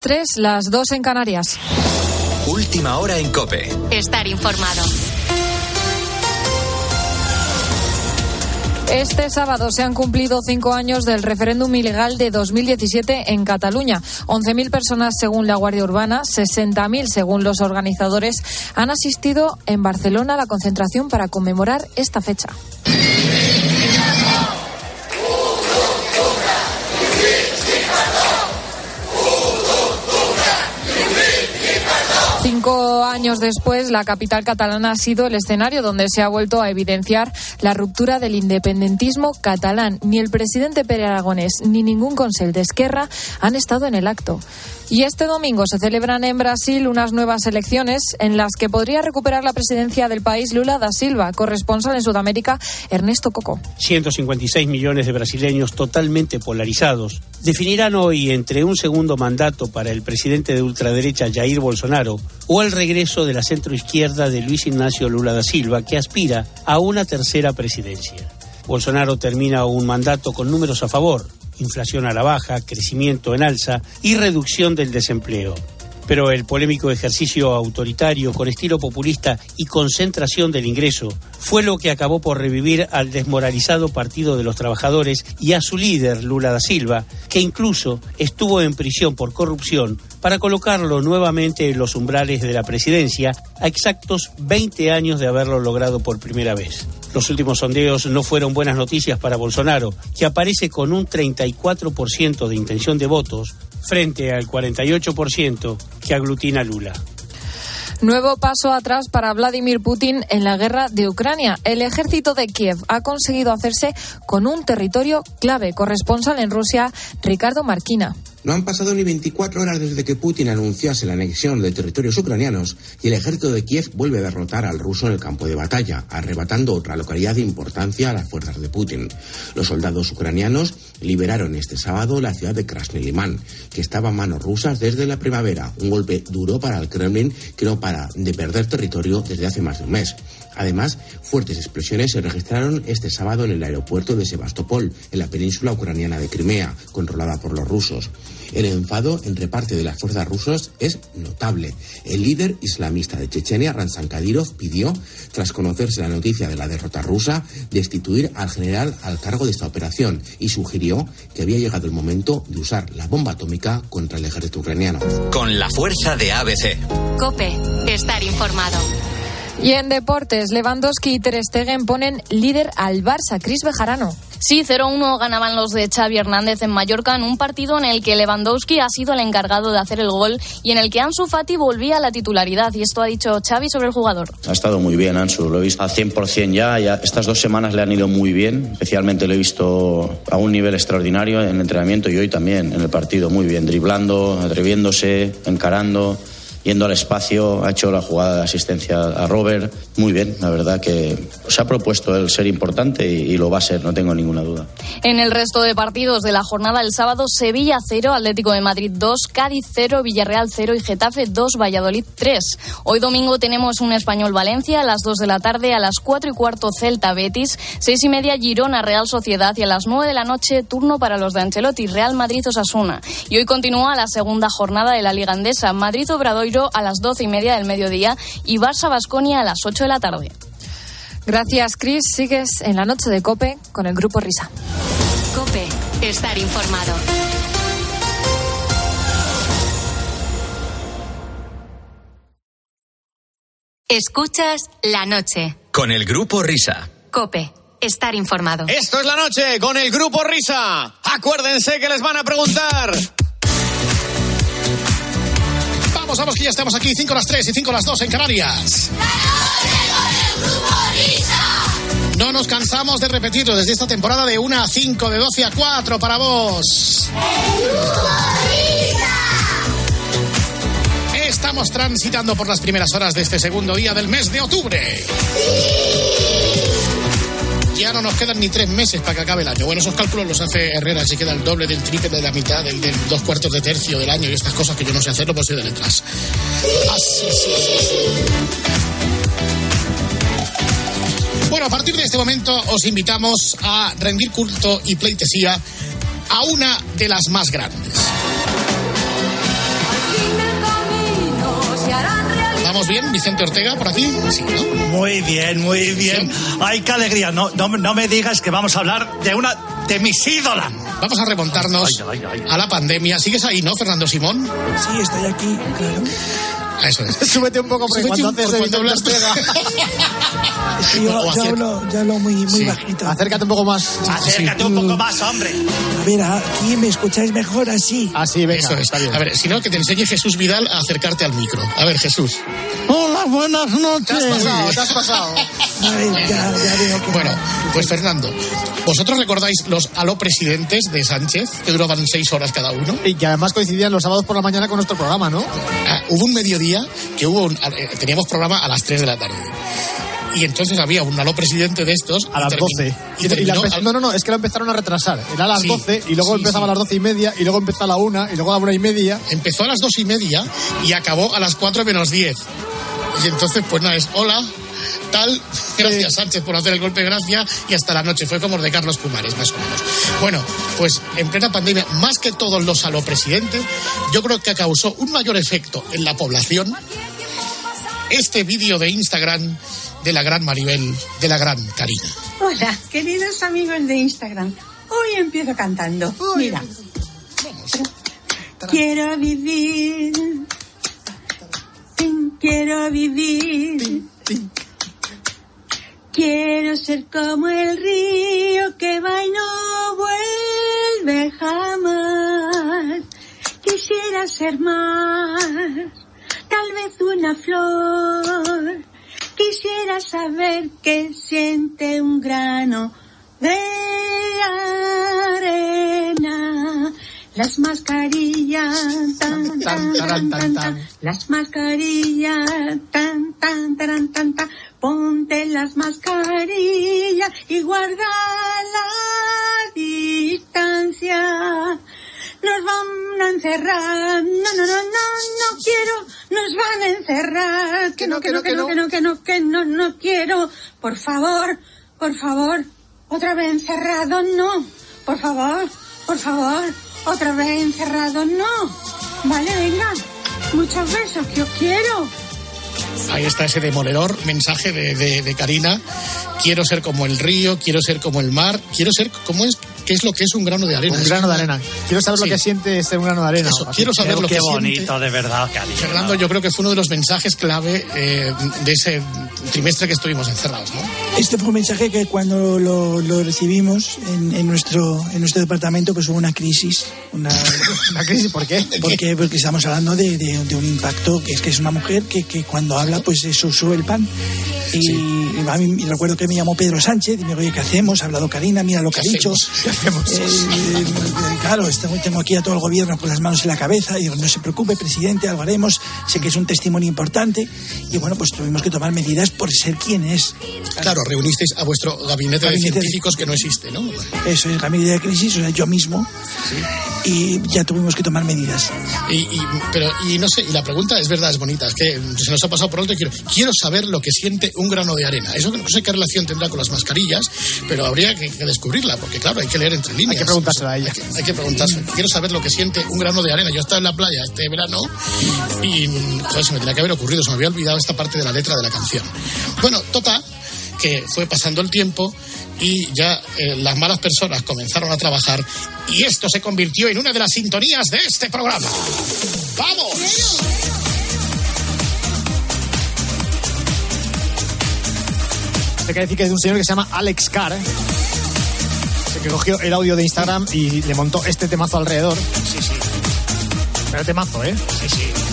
Tres, las dos en Canarias. Última hora en Cope. Estar informado. Este sábado se han cumplido cinco años del referéndum ilegal de 2017 en Cataluña. 11.000 personas según la Guardia Urbana, 60.000 según los organizadores, han asistido en Barcelona a la concentración para conmemorar esta fecha. Cinco años después, la capital catalana ha sido el escenario donde se ha vuelto a evidenciar la ruptura del independentismo catalán. Ni el presidente Pere Aragonés ni ningún consell de Esquerra han estado en el acto. Y este domingo se celebran en Brasil unas nuevas elecciones en las que podría recuperar la presidencia del país Lula da Silva, corresponsal en Sudamérica Ernesto Coco. 156 millones de brasileños totalmente polarizados definirán hoy entre un segundo mandato para el presidente de ultraderecha Jair Bolsonaro o el regreso de la centroizquierda de Luis Ignacio Lula da Silva, que aspira a una tercera presidencia. Bolsonaro termina un mandato con números a favor, inflación a la baja, crecimiento en alza y reducción del desempleo. Pero el polémico ejercicio autoritario con estilo populista y concentración del ingreso fue lo que acabó por revivir al desmoralizado Partido de los Trabajadores y a su líder, Lula da Silva, que incluso estuvo en prisión por corrupción para colocarlo nuevamente en los umbrales de la presidencia a exactos 20 años de haberlo logrado por primera vez. Los últimos sondeos no fueron buenas noticias para Bolsonaro, que aparece con un 34% de intención de votos frente al 48% que aglutina Lula. Nuevo paso atrás para Vladimir Putin en la guerra de Ucrania. El ejército de Kiev ha conseguido hacerse con un territorio clave. Corresponsal en Rusia, Ricardo Marquina. No han pasado ni 24 horas desde que Putin anunciase la anexión de territorios ucranianos y el ejército de Kiev vuelve a derrotar al ruso en el campo de batalla, arrebatando otra localidad de importancia a las fuerzas de Putin. Los soldados ucranianos liberaron este sábado la ciudad de Krasny Liman, que estaba en manos rusas desde la primavera, un golpe duro para el Kremlin que no para de perder territorio desde hace más de un mes. Además, fuertes explosiones se registraron este sábado en el aeropuerto de Sebastopol, en la península ucraniana de Crimea, controlada por los rusos. El enfado entre parte de las fuerzas rusas es notable. El líder islamista de Chechenia, Ransan Kadyrov, pidió, tras conocerse la noticia de la derrota rusa, destituir al general al cargo de esta operación y sugirió que había llegado el momento de usar la bomba atómica contra el ejército ucraniano. Con la fuerza de ABC. Cope, estar informado. Y en deportes, Lewandowski y Ter Stegen ponen líder al Barça, Cris Bejarano. Sí, 0-1 ganaban los de Xavi Hernández en Mallorca en un partido en el que Lewandowski ha sido el encargado de hacer el gol y en el que Ansu Fati volvía a la titularidad. Y esto ha dicho Xavi sobre el jugador. Ha estado muy bien Ansu, lo he visto a 100% ya, ya. Estas dos semanas le han ido muy bien. Especialmente lo he visto a un nivel extraordinario en el entrenamiento y hoy también en el partido. Muy bien, driblando, atreviéndose, encarando yendo al espacio, ha hecho la jugada de asistencia a Robert. Muy bien, la verdad que se ha propuesto el ser importante y, y, lo va a ser, no tengo ninguna duda. En el resto de partidos de la jornada el sábado, Sevilla 0, Atlético de Madrid 2, Cádiz 0, Villarreal 0 y Getafe 2, Valladolid 3. Hoy domingo tenemos un Español Valencia a las 2 de la tarde, a las 4 y cuarto Celta Betis, 6 y media Girona Real Sociedad y a las 9 de la noche turno para los de Ancelotti, Real Madrid Osasuna. Y hoy continúa la segunda jornada de la Liga Andesa, Madrid A las doce y media del mediodía y Barça Basconia a las 8 de la tarde. Gracias, Chris. Sigues en la noche de Cope con el Grupo Risa. Cope, estar informado. Escuchas la noche. Con el Grupo Risa. Cope, estar informado. Esto es la noche con el Grupo Risa. Acuérdense que les van a preguntar. Vamos, vamos, que ya estamos aquí. 5 las 3 y 5 las 2 en Canarias. No nos cansamos de repetirlo desde esta temporada de 1 a 5, de 12 a 4 para vos. Estamos transitando por las primeras horas de este segundo día del mes de octubre. Ya no nos quedan ni tres meses para que acabe el año. Bueno, esos cálculos los hace Herrera, si queda el doble del triple de la mitad, del, del dos cuartos de tercio del año y estas cosas que yo no sé hacerlo, pues soy de letras. Así, sí, sí, sí. Bueno, a partir de este momento os invitamos a rendir culto y pleitesía a una de las más grandes. ¿Estamos bien, Vicente Ortega, por aquí? Sí, ¿no? Muy bien, muy bien. Ay, qué alegría. No, no, no me digas que vamos a hablar de una de mis ídolas. Vamos a remontarnos Ay, ay, ay. a la pandemia. ¿Sigues ahí, no, Fernando Simón? Sí, estoy aquí, claro. Ah, Eso es. Súbete un poco porque Súbete cuando un- haces cuando Vicente hablas-. Es que yo, yo hablo, yo hablo muy, muy Sí. bajito. Acércate un poco más. Acércate un poco más, hombre. A ver, aquí me escucháis mejor así. Así, venga. Eso es. está bien. A ver, si no, que te enseñe Jesús Vidal a acercarte al micro. A ver, Jesús. Hola, buenas Te has noches. pasado, te has pasado. Vale, ya, ya veo que Bueno, no. Pues Fernando, ¿vosotros recordáis los aló presidentes de Sánchez, que duraban seis horas cada uno? Y que además coincidían los sábados por la mañana con nuestro programa, ¿no? Ah, hubo un mediodía que hubo un- eh, teníamos programa a las 3 de la tarde. Y entonces había un aló presidente de estos. A las termi- 12. Y, Y la terminó empe- al- No, no, no, es que lo empezaron a retrasar. Era a las Sí, 12 y luego sí, empezaba sí. a las 12 y media y luego empezó a la 1 y luego a la 1 y media. Empezó a las dos y media y acabó a las 4 menos 10. Y entonces, pues nada, es hola, tal, gracias Sánchez por hacer el golpe de gracia y hasta la noche. Fue como el de Carlos Pumares, más o menos. Bueno, pues en plena pandemia, más que todos los alopresidentes, yo creo que causó un mayor efecto en la población este vídeo de Instagram de la gran Maribel, de la gran Karina. Hola, queridos amigos de Instagram. Hoy empiezo cantando. Mira. Quiero vivir. Quiero vivir. Quiero ser como el río que va y no vuelve jamás. Quisiera ser más, tal vez una flor. Quisiera saber qué siente un grano de arena. Las mascarillas, tan, tan, tan, tan, tan, las mascarillas, tan, tan, tan, tan, tan, ponte las mascarillas y guarda la distancia. Nos van a encerrar, no, no, no, no, no quiero, nos van a encerrar, que no, que no, que no, que no, que no, que no, no quiero, por favor, por favor, otra vez encerrado, no, por favor, por favor, otra vez encerrado, no, vale, venga, muchos besos, que os quiero. Ahí está ese demoledor mensaje de, de- de Karina. Quiero ser como el río, quiero ser como el mar, quiero ser como es, qué es lo que es un grano de arena. Un grano de arena. Quiero saber Sí. lo que siente ser un grano de arena. Eso, quiero saber Qué, lo qué que bonito, siente. de verdad, Karina. Fernando, yo creo que fue uno de los mensajes clave eh, de ese trimestre que estuvimos encerrados, ¿no? Este fue un mensaje que cuando lo, lo recibimos en, en nuestro, en nuestro departamento, pues hubo una crisis. Una, ¿Una crisis por qué? porque, porque estamos hablando de, de- de un impacto que es que es una mujer que, que cuando habla, pues eso sube el pan. Y, y a mí recuerdo que me llamó Pedro Sánchez y me dijo, oye, ¿qué hacemos? Ha hablado Karina, mira lo que ha ¿Qué dicho. hacemos? Eh, eh, claro, este- tengo aquí a todo el gobierno con las manos en la cabeza y digo, no se preocupe, presidente, algo haremos. Sé que es un testimonio importante y bueno, pues tuvimos que tomar medidas por ser quien es. Claro, reunisteis a vuestro gabinete, de Gabinete de- científicos que no existe, ¿no? Eso es gabinete de crisis, o sea, yo mismo. Y ya tuvimos que tomar medidas. Y, y- pero, y no sé, y la pregunta es verdad, es bonita, es que se nos ha pasado por alto y quiero, quiero saber lo que siente un grano de arena. Eso no sé qué relación tendrá con las mascarillas, pero habría que, que descubrirla, porque claro, hay que leer entre líneas. que preguntárselo a ella. Hay que, hay que preguntárselo. Quiero saber lo que siente un grano de arena. Yo estaba en la playa este verano y joder, se me tenía que haber ocurrido, se me había olvidado esta parte de la letra de la canción. Bueno, total, que fue pasando el tiempo y ya eh, las malas personas comenzaron a trabajar y esto se convirtió en una de las sintonías de este programa. ¡Vamos! Hay que decir que es de un señor que se llama Alex Carr. Que cogió el audio de Instagram y le montó este temazo alrededor. Sí, sí, Pero temazo, ¿eh? sí, sí.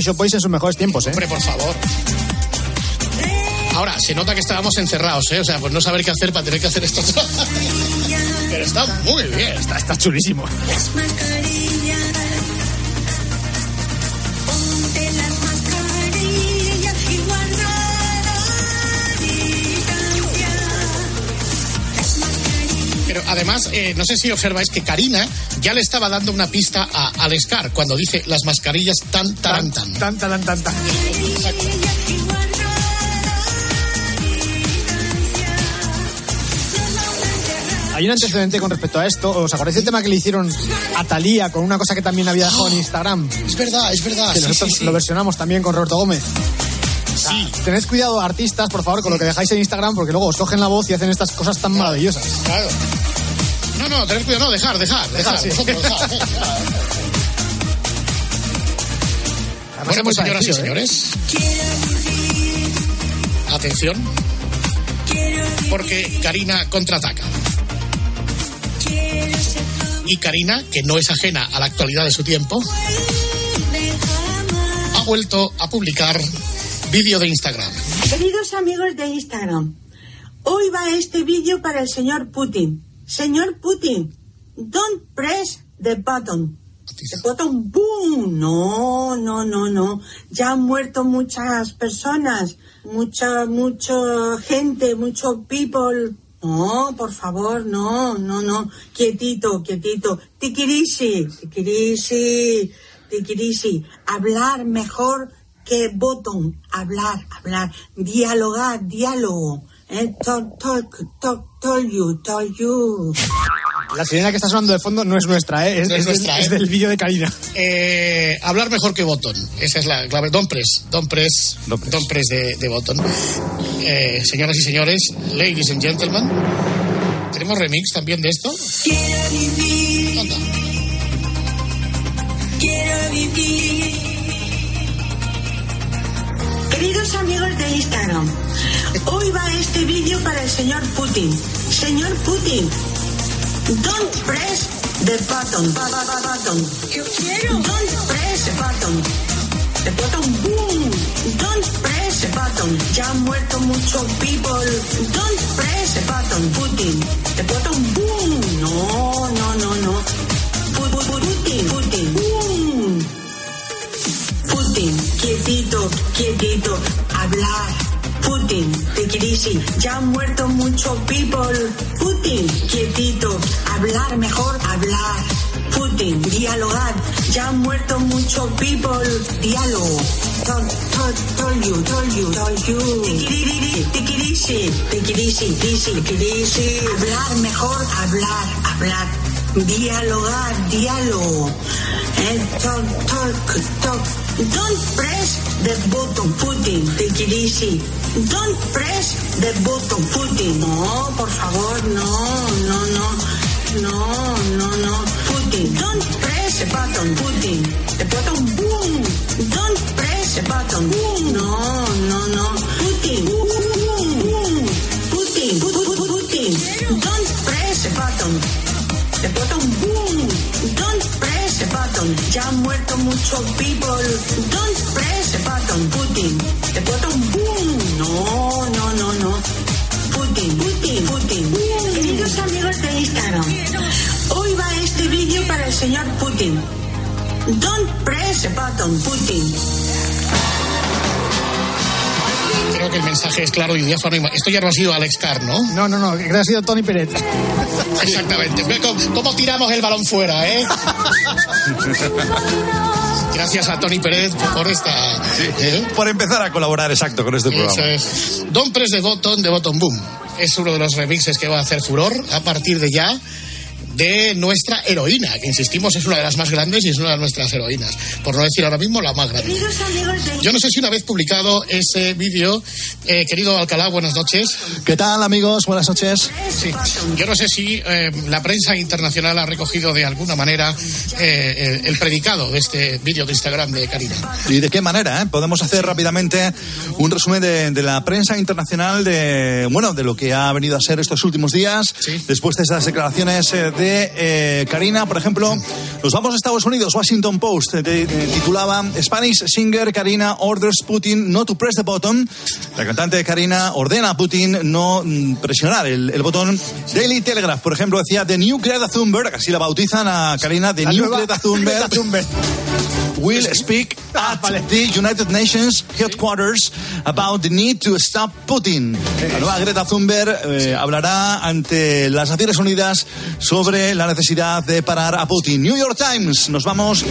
Pecho Boys en sus mejores tiempos, ¿eh? hombre, por favor. Ahora, se nota que estábamos encerrados, ¿eh? O sea, pues no saber qué hacer para tener que hacer esto. Pero está muy bien. Está, está chulísimo. Además, eh, no sé si observáis que Karina ya le estaba dando una pista a Alex Carr cuando dice las mascarillas tan, tan, tan. Tan, tan, tan, tan. Hay un antecedente con respecto a esto. ¿Os acordáis del tema que le hicieron a Talía con una cosa que también había dejado en Instagram? Es verdad, es verdad. Que sí, nosotros sí, sí. lo versionamos también con Roberto Gómez. Sí. Tened cuidado, artistas, por favor, con lo que dejáis en Instagram, porque luego os cogen la voz y hacen estas cosas tan maravillosas. Claro. No, no, tened cuidado, no, dejar, dejar, dejar. sí. vosotros, dejar. Además Bueno, pues señoras y ¿eh? señores, atención, porque Karina contraataca. Y Karina, que no es ajena a la actualidad de su tiempo, ha vuelto a publicar vídeo de Instagram. Queridos amigos de Instagram, hoy va este vídeo para el señor Putin. Señor Putin, don't press the button. The button, boom. No, no, no, no. Ya han muerto muchas personas, mucha, mucha gente, mucho people. No, por favor, no, no, no. Quietito, quietito. Tikirisi, tikirisi, tikirisi. Hablar mejor que botón. Hablar, hablar. Dialogar, diálogo. Eh, talk, talk, talk, you, you. La sirena que está sonando de fondo no es nuestra, ¿eh? Es, No es es del- nuestra, es ¿eh? del vídeo de Karina. Eh, hablar mejor que Botón. Esa es la clave. Don Press. Don Press. Don Press, de, de Botón. Eh, señoras y señores, ladies and gentlemen. ¿Tenemos remix también de esto? Quiero vivir. Anda. Quiero vivir. Queridos amigos de Instagram, hoy va este vídeo para el señor Putin. Señor Putin, don't press the button. Ba- ba- ba- button. Yo quiero. Don't press the button. The button, boom. Don't press the button. Ya han muerto muchos people. Don't press the button, Putin. The button, boom. No, no, no, no. Pu- pu- pu- Putin, Putin. Putin, quietito, quietito, hablar. Putin, te crisis, ya han muerto muchos people. Putin, quietito, hablar mejor, hablar. Putin, dialogar, ya han muerto muchos people. Diálogo. Tol, tol, tol you, tol you, tol you. Tikirisi, tikirisi, tikirisi, tikirisi. Hablar mejor, hablar, hablar. Dialogar, diálogo. Eh, talk, talk, talk. Don't press the button, Putin. Take it easy. Don't press the button, Putin. No, por favor, no, no, no. No, no, no. Putin, don't press the button, Putin. The button, boom. Don't press the button, boom. Press the button, Putin. Creo que el mensaje es claro y diáfano. Esto ya no ha sido Alex Carr, ¿no? No, no, no, que ha sido Tony Pérez. Exactamente. Ve cómo, cómo tiramos el balón fuera, ¿eh? Gracias a Tony Pérez por esta. ¿eh? Por empezar a colaborar exacto con este programa. Eso es. Don Press de Bottom de Bottom Boom. Es uno de los remixes que va a hacer furor a partir de ya de nuestra heroína, que insistimos es una de las más grandes y es una de nuestras heroínas. Por no decir ahora mismo la más grande. De Yo no sé si una vez publicado ese vídeo, eh, querido Alcalá, buenas noches. ¿Qué tal, amigos? Buenas noches. Sí. Yo no sé si eh, la prensa internacional ha recogido de alguna manera eh, el, el predicado de este vídeo de Instagram de Karina. ¿Y de qué manera? eh? Podemos hacer rápidamente un resumen de, de la prensa internacional de bueno de lo que ha venido a ser estos últimos días después de esas declaraciones eh, de eh, Karina, por ejemplo. Nos vamos a Estados Unidos. Washington Post eh, titulaba Spanish singer Karina orders Putin not to press the button. La cantante Karina ordena a Putin no mm, presionar el, el botón. Daily Telegraph, por ejemplo, decía The New Greta Thunberg, así la bautizan a Karina, The La New nueva Greta Thunberg. Greta Thunberg. Will speak at the United Nations headquarters about the need to stop Putin. La nueva Greta Thunberg eh, hablará ante las Naciones Unidas sobre la necesidad de parar a Putin. New York Times, nos vamos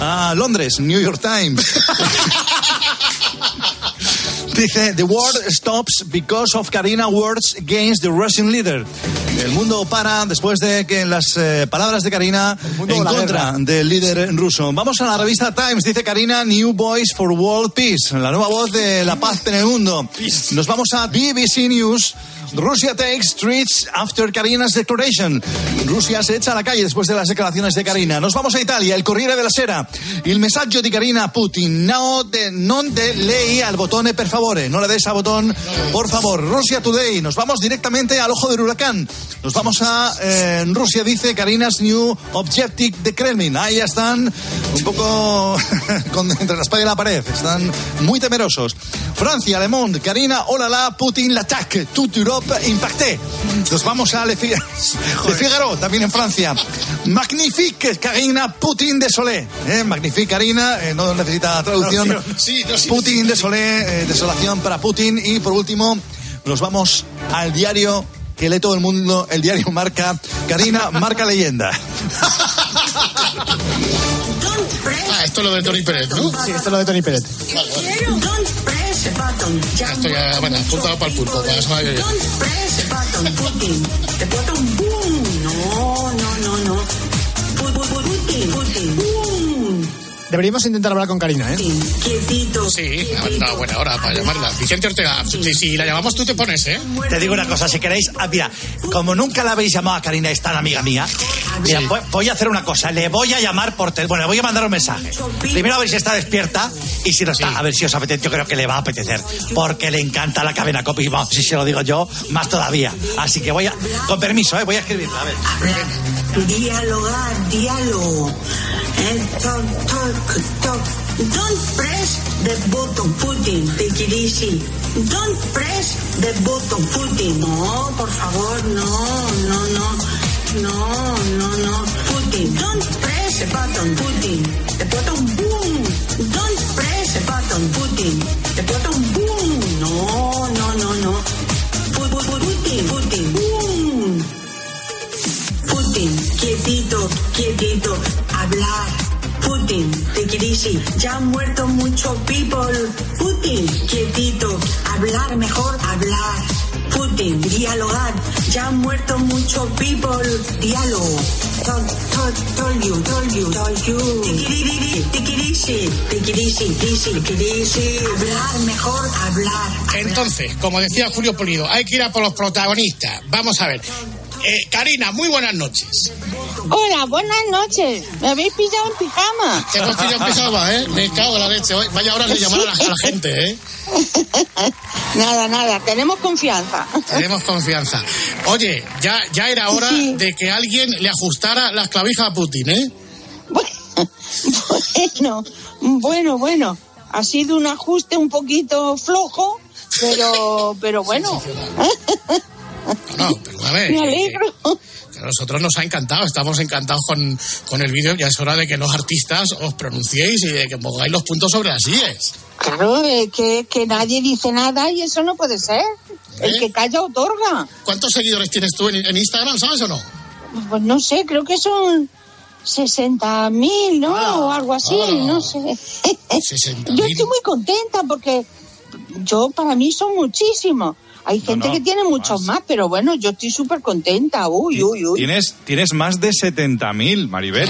a Londres, New York Times. Dice, the world stops because of Karina words against the Russian leader. El mundo para después de que las eh, palabras de Karina en contra del líder ruso. Vamos a la revista Times, dice Karina, New Voice for World Peace, la nueva voz de la paz en el mundo. Nos vamos a BBC News. Rusia takes streets after Karina's declaration. Rusia se echa a la calle después de las declaraciones de Karina. Nos vamos a Italia, el Corriere della Sera. Il messaggio di Karina a Putin. No de, non de lei al botone per favore. No le des al botón, por favor. Rusia Today. Nos vamos directamente al ojo del huracán. Nos vamos a eh, Rusia, dice Karina's new objective de Kremlin. Ahí están un poco con, entre la espada y la pared. Están muy temerosos. Francia, Le Monde, Karina, olala, Putin l'attaque. Toute Europe impacté. Nos vamos a Le, Fi- Le Figaro, también en Francia. Magnifique, Karina, Putin de Solé. Eh, Magnifique, Karina, eh, no necesita traducción. Sí, no, sí, Putin de Solé, eh, desolación para Putin. Y por último, nos vamos al diario que lee todo el mundo, el diario Marca. Karina, marca leyenda. Ah, esto es lo de Tony Pérez, ¿no? Sí, esto es lo de Tony Pérez. Don't press a button. Ya Esto ya, bueno, apuntado para el pulpo. Para eso Putin. The button, boom. No, no, no, no. Pu- pu- pu- Putin, Putin, boom. Deberíamos intentar hablar con Karina, ¿eh? Quietito. Sí, ha dado buena hora para llamarla. Vicente Ortega, si, si la llamamos tú te pones, ¿eh? Te digo una cosa, si queréis, ah, mira, como nunca la habéis llamado a Karina, es tan amiga mía, mira, voy, voy a hacer una cosa, le voy a llamar por teléfono, bueno, le voy a mandar un mensaje. Primero a ver si está despierta y si no está, a ver si os apetece, yo creo que le va a apetecer, porque le encanta la cadena copy, y vamos, si se lo digo yo, más todavía. Así que voy a, con permiso, ¿eh? voy a escribirla, a ver. Hablar, dialogar, diálogo. Eh, talk, talk. Don't press the button, Putin. Take it. Don't press the button, Putin. No, por favor, no, no, no. No, no, no. Putin, don't press the button, Putin. The button, boom. Don't press the button, Putin. The button, boom. No, no, no, no. Pu- pu- pu- Putin, Putin, boom. Putin, quietito, quietito, hablar. Putin, easy. Ya han muerto muchos people. Putin, quietito, hablar mejor, hablar. Putin, dialogar. Ya han muerto muchos people. Diálogo. Told, told, told you, told you, told you. Easy, take it easy. Hablar mejor, hablar. Entonces, como decía Julio Polido, hay que ir a por los protagonistas. Vamos a ver. Eh, Karina, muy buenas noches. Hola, buenas noches. Me habéis pillado en pijama. Te hemos pillado en pijama, ¿eh? Me cago en la leche. Vaya hora de llamar a la, a la gente, ¿eh? Nada, nada, tenemos confianza. Tenemos confianza. Oye, ya, ya era hora Sí. de que alguien le ajustara las clavijas a Putin, ¿eh? Bueno, bueno, bueno. Ha sido un ajuste un poquito flojo, pero, pero bueno. No, no, pero a ver. Me alegro. que a nosotros nos ha encantado, estamos encantados con, con el vídeo. Ya es hora de que los artistas os pronunciéis y de que pongáis los puntos sobre las IES. Claro, eh, que, que nadie dice nada y eso no puede ser. El ¿Eh? que calla otorga. ¿Cuántos seguidores tienes tú en, en Instagram, sabes o no? Pues no sé, creo que son 60 mil, ¿no? o algo así, ah. no sé. 60.000. Yo estoy muy contenta porque yo, para mí, son muchísimos. Hay gente no, que tiene muchos más. pero bueno, yo estoy súper contenta. Uy, uy, uy. Tienes, tienes más de 70.000, Maribel.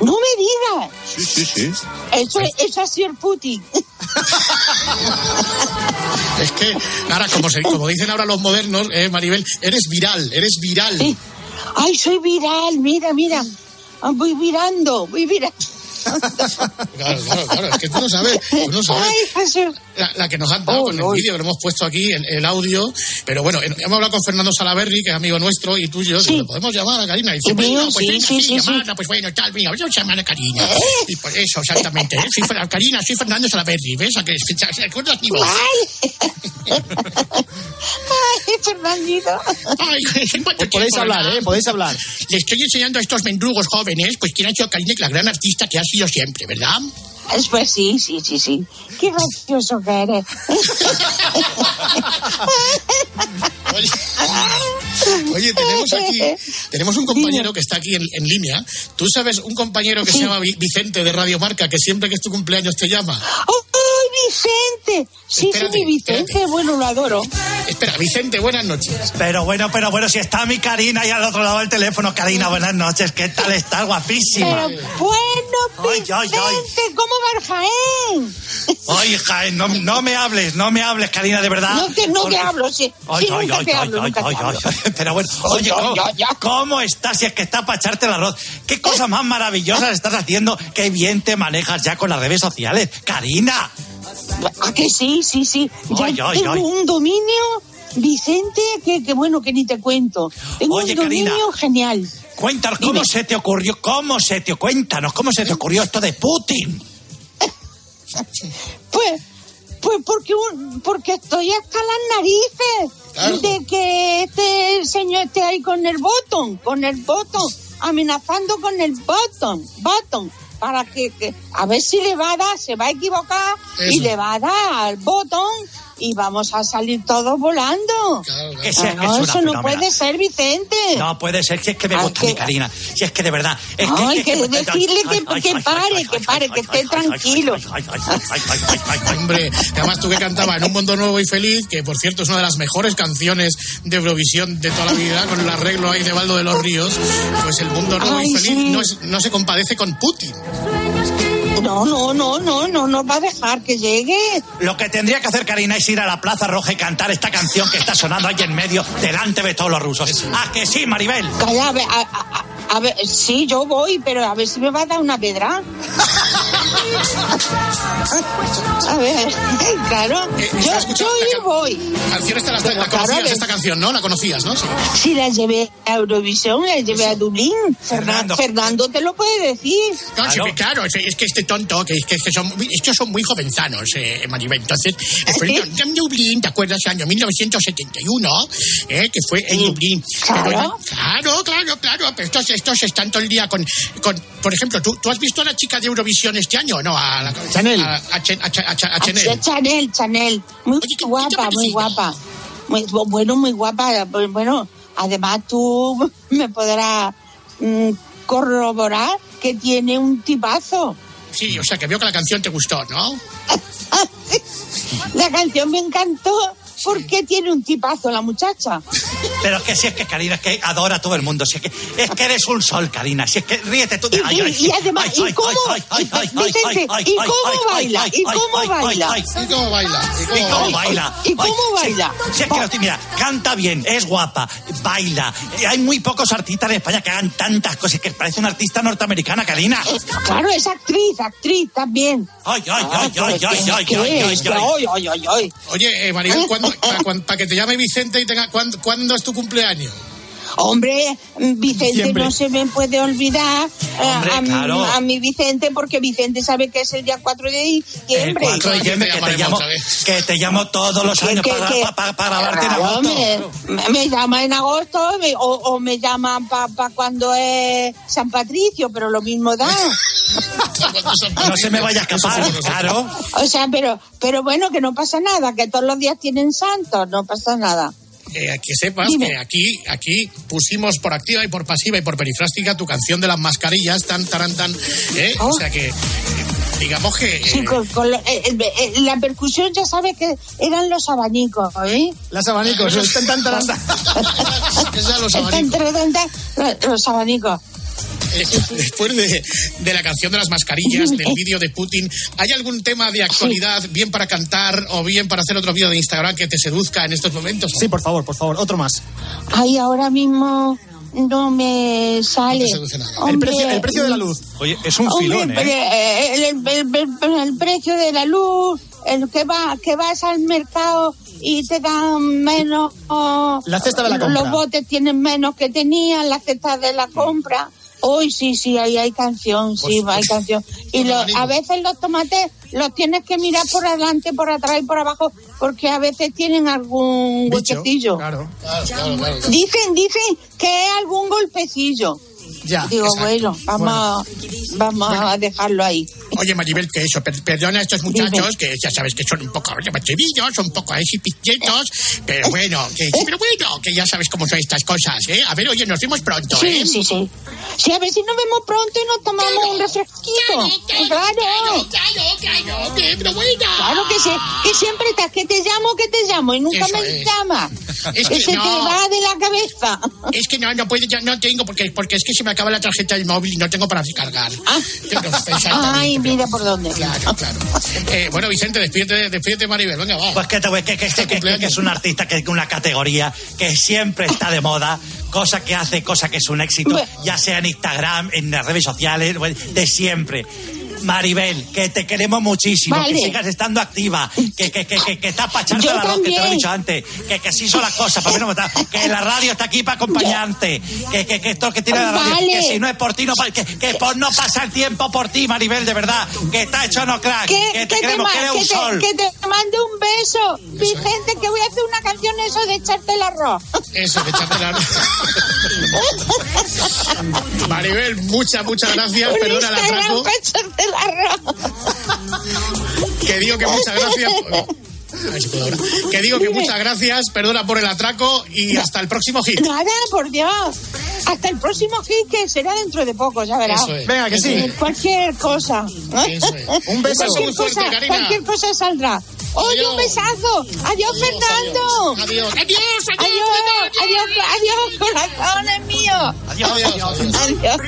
No me digas. Sí, sí, sí. Eso, eso ha sido el Putin. Es que, ahora, como, se- como dicen ahora los modernos, eh, Maribel, eres viral, eres viral. Ay, soy viral, mira, mira. Ah, Voy virando, voy virando. Claro, claro, claro, es que tú no sabes, tú no sabes. Ay, Jesús. La, la que nos han dado con el vídeo que lo hemos puesto aquí en el audio. Pero bueno, en- hemos hablado con Fernando Salaberry, que es amigo nuestro, y tú y yo, digo, ¿le podemos llamar a Karina? Y dice, Sí, bueno, pues sí, venga, sí, sí, sí, sí. llamarla, pues bueno, tal, venga, vamos a llamar a Karina. Y pues eso, exactamente. ¿eh? Soy Fer- Karina, soy Fernando Salaberry, ¿ves? ¿A que ¿Se acuerdas mi voz? Ay, Fernandito. Ay, ¿en cuánto Pues podéis hablar? ¿eh? Podéis hablar. Le estoy enseñando a estos mendrugos jóvenes, pues quién ha sido Karina, la gran artista que ha sido siempre, ¿verdad? Pues sí, sí, sí, sí. Qué gracioso que eres. Oye, tenemos aquí, tenemos un compañero que está aquí en, en línea. ¿Tú sabes un compañero que se llama Vi- Vicente de Radio Marca, que siempre que es tu cumpleaños te llama? ¡Ay, Vicente! Sí, Espérate, sí, mi Vicente, bueno, lo adoro. Espera, Vicente, buenas noches. Pero bueno, pero bueno, si está mi Karina ahí al otro lado del teléfono. Karina, buenas noches. ¿Qué tal estás? Guapísima. Pero bueno, Ay, ay, ay. Vicente, ¿cómo va el Jaén? Oye, Jaén, no, no me hables, no me hables, Karina, de verdad. No te, no te hablo, sí. Ay, sí, nunca te hablo, nunca te hablo. Pero bueno, oye, ¿cómo, cómo estás? Si es que está para echarte el arroz. ¿Qué cosas más maravillosas estás haciendo? Qué bien te manejas ya con las redes sociales. Karina. ¿A que sí? Sí, sí. Ya Ay, ay, tengo ay. un dominio, Vicente, que, que bueno, que ni te cuento. Tengo Oye, un dominio Karina. genial. Cuéntanos, ¿cómo Dime. se te ocurrió? ¿Cómo se te Cuéntanos, ¿cómo se te ocurrió esto de Putin? Pues, pues porque, un, porque estoy hasta las narices Claro. de que este señor esté ahí con el botón, con el botón, amenazando con el botón, botón, para que, que- a ver si le va a dar, se va a equivocar y le va a dar al botón y vamos a salir todos volando. Que sea, Ah, que es no, una eso no fenómena. puede ser, Vicente. No puede ser, si es que me Ay, gusta que- mi Karina. Si es que de verdad. Es No, hay es que ay, decirle ay, que- ay, que ay, pare, ay, que ay, pare, ay, que ay, esté ay, ay, tranquilo. ay, ay, ay, ay, ay, ay, ay, ay. Hombre, además tú que cantaba en Un Mundo Nuevo y Feliz, que por cierto es una de las mejores canciones de Eurovisión de toda la vida, con el arreglo ahí de Baldo de los Ríos, pues el Mundo Nuevo Ay, y Feliz sí. no, es- no se compadece con Putin. No, no, no, no, no nos va a dejar que llegue. Lo que tendría que hacer Karina es ir a la Plaza Roja y cantar esta canción que está sonando ahí en medio, delante de todos los rusos. ¿A que sí, Maribel? Calla, a a, a- a- ver, sí, yo voy, pero a ver si me va a dar una pedra. A ver, claro, Eh, yo, ¿estás escuchando yo la ir ca- voy. Canción esta la, conocías, esta canción, ¿no? La conocías, ¿no? Sí. Si la llevé a Eurovisión, la llevé a Dublín. Fernando. Fernando, te lo puede decir. Claro, sí, claro, es, es que este tonto, que, que, que son, estos son muy jovenzanos, eh, Maribel. Entonces, eh, fue en, en Dublín, ¿te acuerdas? Año 1971, eh, que fue en Dublín. Claro. claro, claro, claro, pero estos, estos están todo el día con, con por ejemplo, ¿tú, ¿tú has visto a la chica de Eurovisión este año o no? A, la, Chanel. A, a a Ch- a Ch- a Ah, Chanel. Chanel, Chanel. Muy guapa, muy guapa. Muy, bueno, muy guapa. Bueno, además tú me podrás mm, corroborar que tiene un tipazo. Sí, o sea, que veo que la canción te gustó, ¿no? La canción me encantó porque tiene un tipazo la muchacha. Pero es que si es que Karina, es que adora a todo el mundo. Si es que, es que eres un sol, Karina. Si es que ríete tú. Y, Ay, ay, y- y además, ay, ¿y ay, cómo, ay, ay, ay, ay, Vicente, ay, ay, ¿y ay, cómo ay, baila? ay, ¿Y ay, cómo ay, baila? ay, ¿Y cómo baila? ¿Y ¿Y cómo baila? ¿Y cómo Ay, baila? Si, es que, no estoy- mira, canta bien, es guapa, baila. Y Hay muy pocos artistas en España que hagan tantas cosas, que parece una artista norteamericana, Karina. Claro, es actriz, actriz también. Ay, ay, Ah, ay, ay, ay, ay, ay, ay, ay. ay, ay, ay, ay. Oye, eh, Maribel, ¿cuándo- para, que te llame Vicente y tenga, ¿cuándo, ¿cuándo es tu cumpleaños? Hombre, Vicente Diciembre. no se me puede olvidar eh, Hombre, a, mi- claro. a mi Vicente porque Vicente sabe que es el día 4 de El diciembre. 4 de diciembre, que te, llamo, que te llamo todos los años que- para, que- para, para grabarte en Claro, agosto. me, me llama en agosto me- o, o me llaman para cuando es San Patricio, pero lo mismo da. No se me vaya a escapar, claro. O sea, pero, pero bueno, que no pasa nada, que todos los días tienen santos, no pasa nada. Eh, que sepas Dime. que aquí, aquí pusimos por activa y por pasiva y por perifrástica tu canción de las mascarillas, tan, tan, tan. ¿eh? O sea que, eh, digamos que. eh, Sí, con- con lo- eh, la percusión ya sabe que eran los abanicos, ¿eh? Las abanicos, el tan, tan, tan, tan. los abanicos. Los abanicos. Después de, de la canción de las mascarillas, del vídeo de Putin, ¿hay algún tema de actualidad, bien para cantar o bien para hacer otro vídeo de Instagram que te seduzca en estos momentos? Sí, por favor, por favor, otro más. Ay, ahora mismo no me sale. El Hombre, precio, el precio de la luz. Oye, es un Hombre, filón, ¿eh? eh, el, el- el- el precio de la luz, el que va, que vas al mercado y te dan menos. oh, La cesta de la compra. Los botes tienen menos que tenían, la cesta de la compra. Hoy sí, sí, ahí hay canción, sí, Pues, hay canción. Y lo- a veces los tomates los tienes que mirar por adelante, por atrás y por abajo, porque a veces tienen algún golpecillo. Claro. Dicen, dicen que es algún golpecillo. Ya. Digo, exacto. bueno, vamos, vamos a dejarlo ahí. Oye, Maribel, que eso, per- perdona a estos muchachos, que ya sabes que son un poco atrevidos, son un poco así piquietos, pero bueno, que sí, pero bueno, que ya sabes cómo son estas cosas, ¿eh? A ver, oye, nos vemos pronto, ¿eh? Sí, sí, sí. Sí, a ver si nos vemos pronto y nos tomamos un refresquito. Claro. Claro, claro, que, pero bueno. Claro que, sí, que siempre estás, que te llamo, que te llamo y nunca Eso me es. llamas. Es que, que se no. te va de la cabeza. Es que no, no puedo, ya no tengo, porque, porque es que se me acaba la tarjeta del móvil y no tengo para recargar. Tengo que exactamente, Ay, mira por dónde. Claro, claro. Eh, bueno, Vicente, despídete, despídete, Maribel, venga, va. Pues que, te, que, que, este- que- que- que es un artista que es una categoría que siempre está de moda, cosa que hace, cosa que es un éxito, ya sea en Instagram, en las redes sociales, de siempre. Maribel, que te queremos muchísimo, Vale. que sigas estando activa, que, que, que, que, que estás para echarte Yo la voz, que te lo he dicho antes, que, que así son las cosas, para mí no me está- que la radio está aquí para acompañarte, que, que, que esto que tiene la radio, Vale. que si no es por ti, no, que, que por no pasar tiempo por ti, Maribel, de verdad, que está hecho no crack, Que, te que queremos, que eres que un te- sol. que te mande un beso. Vicente, que voy a hacer una canción eso de echarte el arroz. Eso, de echarte la... Maribel, muchas, muchas gracias. Perdona el Instagram atraco. Que digo que muchas gracias. A ver si puedo ahora. Que digo que muchas gracias, perdona por el atraco y hasta el próximo hit. Nada, por Dios. Hasta el próximo hit que será dentro de poco, ya verás. Eso es. Venga, que sí. Eh, Cualquier cosa. Eso es. Un beso. Cualquier muy fuerte, cosa, Karina. cualquier cosa saldrá. Oye, un besazo. Adiós, Fernando. Adiós. Adiós, adiós. Adiós, adiós, corazones míos. Adiós, adiós, adiós.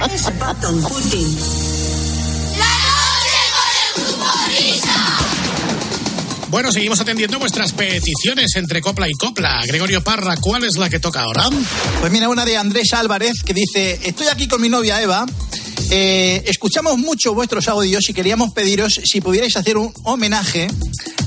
Bueno, seguimos atendiendo vuestras peticiones entre copla y copla. Gregorio Parra, ¿cuál es la que toca ahora? Pues mira, una de Andrés Álvarez que dice, estoy aquí con mi novia Eva, eh, escuchamos mucho vuestros audios y queríamos pediros si pudierais hacer un homenaje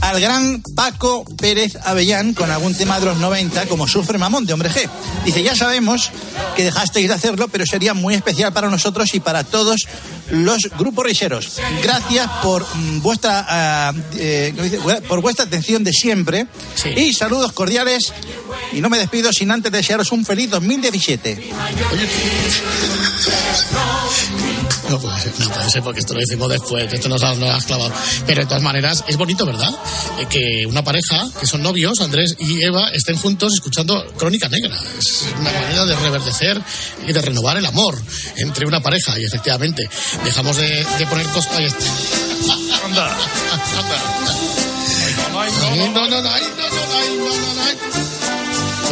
al gran Paco Pérez Avellán con algún tema de los 90 como Sufre Mamón de Hombre G. Dice, ya sabemos que dejasteis de hacerlo, pero sería muy especial para nosotros y para todos los grupos riseros. Gracias por mm, vuestra ah, eh, por vuestra atención de siempre y saludos cordiales y no me despido sin antes desearos un feliz 2017. No puede ser, no puede ser, porque esto lo decimos después, esto nos lo has clavado. Pero de todas maneras, es bonito, ¿verdad? Eh, que una pareja, que son novios, Andrés y Eva, estén juntos escuchando Crónica Negra. Es una manera de reverdecer y de renovar el amor entre una pareja. Y efectivamente, dejamos de, de poner cosas. Está. Anda, anda. No, no, no, ay, no,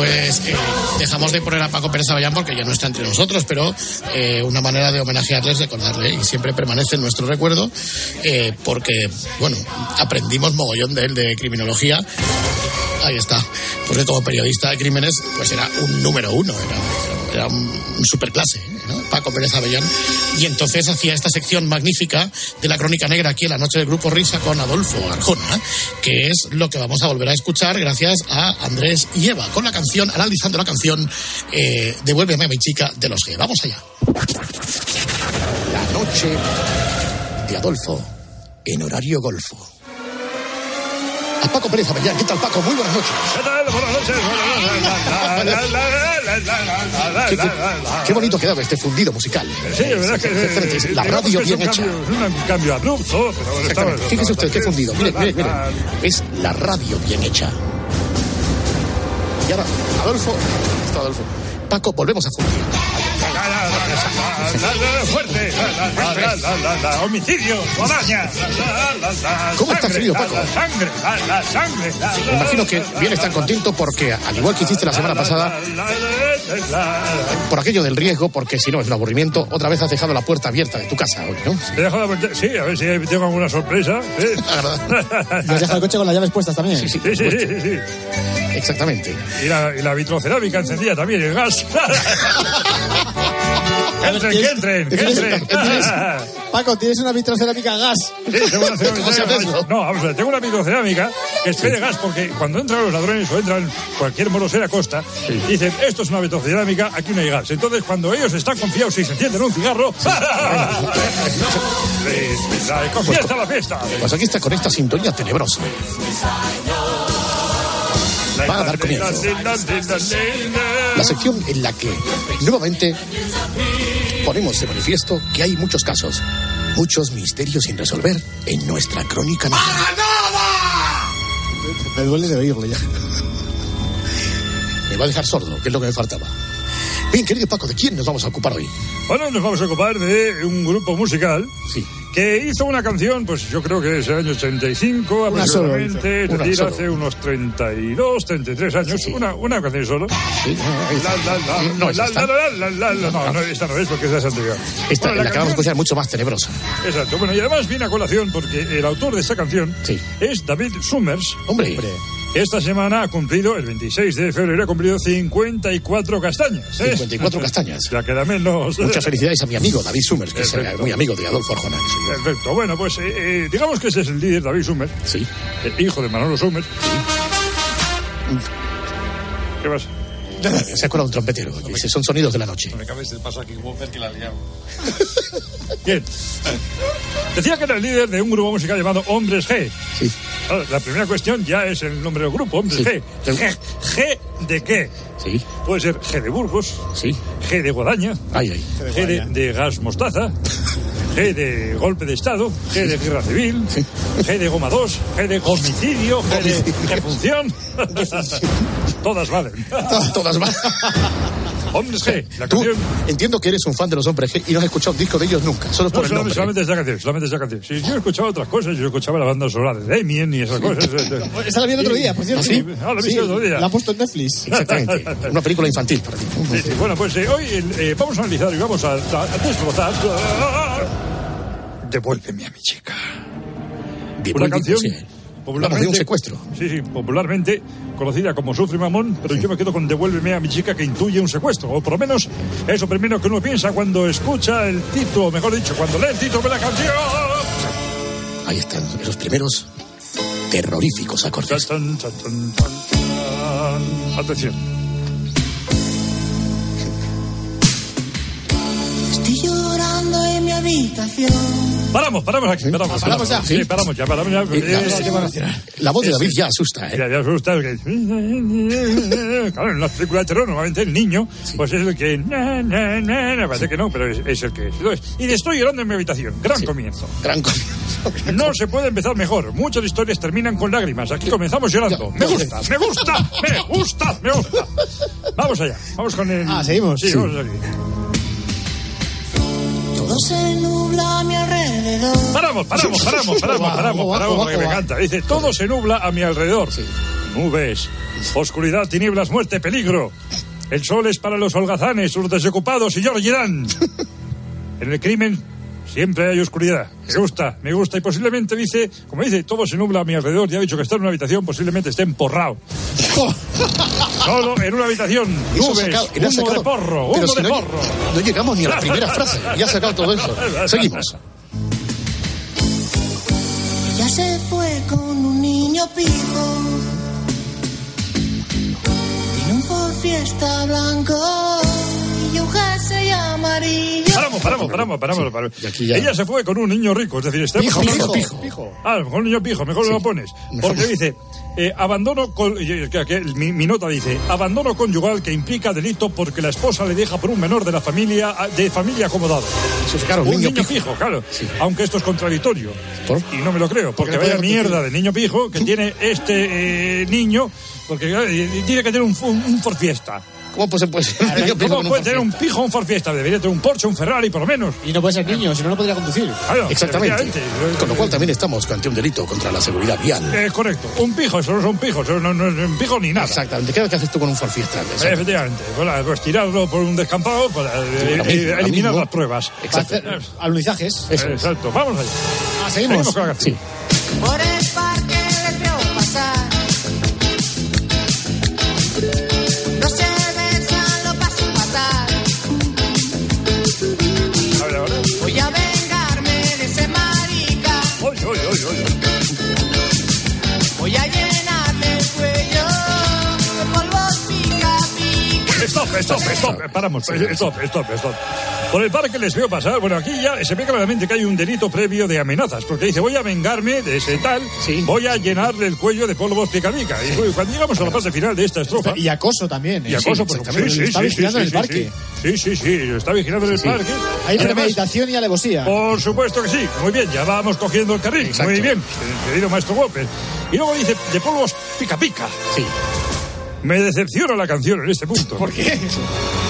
Pues eh, dejamos de poner a Paco Pérez Avellán porque ya no está entre nosotros, pero eh, una manera de homenajearles, recordarle, y siempre permanece en nuestro recuerdo, eh, porque, bueno, aprendimos mogollón de él de criminología. Ahí está. Porque como periodista de crímenes, pues era un número uno, era un, superclase, ¿no? Paco Pérez Avellán. Y entonces hacía esta sección magnífica de la crónica negra aquí en la noche del Grupo Risa con Adolfo Arjona, que es lo que vamos a volver a escuchar gracias a Andrés y Eva, con la canción, analizando la canción eh, Devuélveme a mi chica de los G. Vamos allá. La noche de Adolfo en horario golfo. A Paco Pérez Avellán. ¿Qué tal, Paco? Muy buenas noches. Qué, qué- qué bonito quedaba este fundido musical. Sí, la verdad es que La radio es bien hecha. es un cambio abrupto, Fíjese usted, qué fundido. Mire, mire, mire. Es la radio bien hecha. Y ahora, Adolfo. Está Adolfo. Paco, volvemos a fundir. Fuerte, homicidio, la, ¿Cómo está sangre, frío, la, Paco? La sangre, la, sangre. Me imagino que vienes tan contento porque, al igual que hiciste la semana pasada, por aquello del riesgo, porque si no es un aburrimiento, otra vez has dejado la puerta abierta de tu casa hoy, ¿no? He dejado la puerta- Sí, a ver si tengo alguna sorpresa. ¿sí? ¿Y has dejado el coche con las llaves puestas también? Sí, sí, sí, sí, sí. Exactamente. Y la, y la vitrocerámica encendida también, el gas. entren, que entren, que entren. Paco, tienes una vitrocerámica a gas. Sí, tengo una vitrocerámica. No, vamos a ver, tengo una vitrocerámica que espere gas porque cuando entran los ladrones o entran cualquier morosera costa, dicen, esto es una vitrocerámica, aquí no hay gas. Entonces, cuando ellos están confiados y se encienden un cigarro, comienza la fiesta. Pues aquí está con esta sintonía tenebrosa. Va a dar comienzo. La sección en la que nuevamente ponemos de manifiesto que hay muchos casos Muchos misterios sin resolver en nuestra crónica nacional. Me duele de oírle ya. Me va a dejar sordo, que es lo que me faltaba. Bien, querido Paco, ¿de quién nos vamos a ocupar hoy? Bueno, nos vamos a ocupar de un grupo musical que hizo una canción, pues yo creo que es el año 85 Una solo aproximadamente, es decir, hace unos 32, 33 años, una, una canción solo. La, la, la, No es la, esta. la, la, la, la, no, es porque es anterior. Esta, Bueno, la, que vamos a canción- escuchar, es mucho más tenebrosa. Exacto. Bueno, y además viene a colación porque el autor de esta canción es David Summers. Hombre. que Esta semana ha cumplido, el 26 de febrero, ha cumplido 54 castañas. ¿eh? 54 castañas. Ya queda menos. Muchas felicidades a mi amigo David Summers, que es eh, muy amigo de Adolfo Arjona. Perfecto. Bueno, pues eh, eh, digamos que ese es el líder David Summers. Sí. El hijo de Manolo Summers. ¿Qué pasa? Se ha colado un trompetero. Dice, son sonidos de la noche. Me cabeza el paso aquí como ver que la liamos. Bien. Decía que era el líder de un grupo musical llamado Hombres G. Sí. La primera cuestión ya es el nombre del grupo, Hombres Sí. G. G. G de qué? Sí. Puede ser G de Burgos. Sí. G de Guadaña. Ay, ay. G de, de gas mostaza. G de golpe de Estado. G de guerra civil. G de goma 2. G de homicidio. G de ejecución. Todas valen. Todas más. Hombres G. La Tú canción. entiendo que eres un fan de los hombres G y no has escuchado un disco de ellos nunca, solo No, por el solamente, solamente esa canción, solamente esa canción. Si yo escuchaba otras cosas, yo escuchaba la banda sonora de Damien y esas cosas. Esta la vi el otro día, por cierto. ¿Ah, sí? Ah, la viste Sí, el otro día. La ha puesto en Netflix. Exactamente. Una película infantil para ti. Sí, sí. Bueno, pues eh, hoy eh, vamos a analizar y vamos a, a- a destrozar. Devuélveme a mi chica. Una canción de un secuestro. Sí, sí, popularmente conocida como Sufre Mamón, pero yo me quedo con Devuélveme a mi chica que intuye un secuestro. O por lo menos eso primero que uno piensa cuando escucha el título, o mejor dicho, cuando lee el título de la canción. Ahí están esos primeros terroríficos acordes. Tan, tan, tan, tan, tan. Atención. En mi habitación. Paramos, paramos aquí, paramos. Paramos ya. Sí, paramos ya, paramos ya. Eh, la- Eh, La voz de Sí, David sí. ya asusta, ¿eh? Ya, ya asusta. que- Claro, en las películas de terror, normalmente el niño, pues es el que. na, na, na, na, Parece que no, pero es, es el que es. Entonces, y de estoy llorando en mi habitación. Gran comienzo. Gran comienzo. No se puede empezar mejor. Muchas historias terminan con lágrimas. Aquí comenzamos llorando. Me gusta, me gusta, me gusta, me gusta. Vamos allá. Vamos con el. Ah, ¿seguimos? Sí, Sí. vamos a seguir. Todo se nubla a mi alrededor. Paramos, paramos, paramos, paramos, paramos, paramos, porque me encanta. Dice, todo se nubla a mi alrededor. Nubes, oscuridad, tinieblas, muerte, peligro. El sol es para los holgazanes, los desocupados y George Dan. En el crimen siempre hay oscuridad. Me gusta, me gusta. Y posiblemente dice, como dice, todo se nubla a mi alrededor. Ya ha dicho que está en una habitación, posiblemente esté emporrado. Solo en una habitación. Nubes, sacado- humo sacado- de porro, Pero humo si de no, porro. no llegamos ni a la primera frase. Ya ha sacado todo eso. Seguimos. Ella se fue con un niño pijo. Tiene un Ford Fiesta blanco y un jersey amarillo. Paramos, paramos, paramos, paramos. paramos. aquí ya- Ella se fue con un niño rico, es decir, está Pijo, empobrado. pijo, pijo. Ah, un niño pijo, mejor lo pones. Porque dice, eh, abandono, con, mi, mi nota dice, abandono conyugal que implica delito porque la esposa le deja por un menor de la familia, de familia acomodado. Eso es claro, un niño niño, pijo. pijo, claro. Aunque esto es contradictorio. ¿Por? Y no me lo creo, porque no vaya mierda de niño pijo que tiene este eh, niño, porque tiene que tener un, un, un Ford Fiesta. ¿Cómo pues, puede ser? Pijo ¿Cómo puede tener un pijo un Ford Fiesta? Debería tener un Porsche, un Ferrari, por lo menos. Y no puede ser niño, si no, no podría conducir. Claro, Exactamente. efectivamente. Con lo cual también estamos ante un delito contra la seguridad vial. Es correcto. Un pijo, eso no son pijos, eso no, no es un pijo ni nada. Exactamente. ¿Qué, qué haces tú con un Ford Fiesta? Efectivamente. Bueno, pues tirarlo por un descampado para eh, eh, eliminar las pruebas. Para hacer alunizajes. Eso es. Exacto. Vamos allá. Ah, seguimos. con la. Sí. Por Stop, stop, stop. Paramos. Stop, stop, stop. Por el parque les veo pasar. Bueno, aquí ya se ve claramente que hay un delito previo de amenazas, porque dice, voy a vengarme de ese tal, voy a llenarle el cuello de polvos pica pica. Y bueno, cuando llegamos a la parte final de esta estrofa... Y acoso también. ¿eh? Y acoso, por exactamente. sí, sí, Está sí, vigilando sí, en el sí, parque. Sí, sí, sí, está vigilando en el Sí. parque. Hay además- premeditación y alevosía. Por supuesto que sí. Muy bien, ya vamos cogiendo el carril. Exacto. Muy bien, querido maestro Whopper. Y luego dice, de polvos pica pica. Sí. Me decepciona la canción en este punto. ¿Por qué?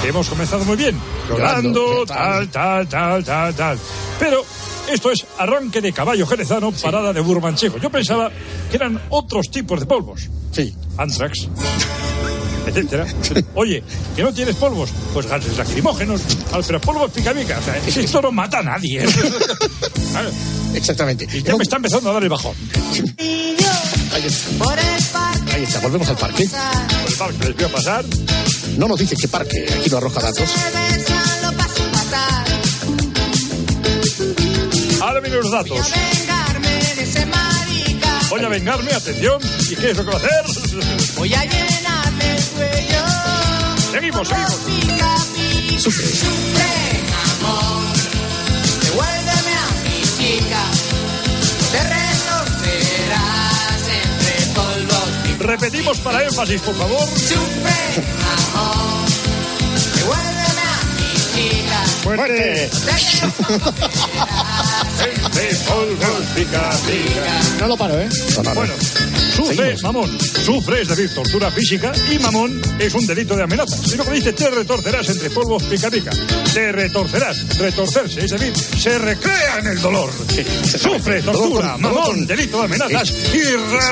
Hemos comenzado muy bien. Llorando, tal, tal, tal, tal, tal. Pero esto es arranque de caballo jerezano, parada de burro manchego. Yo pensaba que eran otros tipos de polvos. Sí. Antrax. Etcétera. Oye, que no tienes polvos, pues gases lacrimógenos, pero polvos pica pica. O sea, esto no mata a nadie. Claro. Exactamente. Y ya me está empezando a dar el bajón. Ahí está. Ahí está, volvemos al parque. Por el parque les veo pasar. No nos dice qué parque, aquí no arroja datos. Ahora vienen los datos. Voy a vengarme, atención. ¿Y qué es lo que va a hacer? Voy a cuello. Seguimos, seguimos. Sufre. Sufre, amor. Devuélveme a mi chica. Te retorcerás entre polvos. Repetimos para énfasis, por favor. Sufre, amor. Devuélveme a mi chica. Muerte. Entre polvos pica pica. No lo paro, ¿eh? Bueno, sufre, mamón. Sufre, es decir, tortura física, y mamón es un delito de amenaza. Y luego dice, te retorcerás entre polvos pica pica. Te retorcerás, retorcerse, es decir, se recrea en el dolor. Sufre, tortura, mamón, delito de amenazas y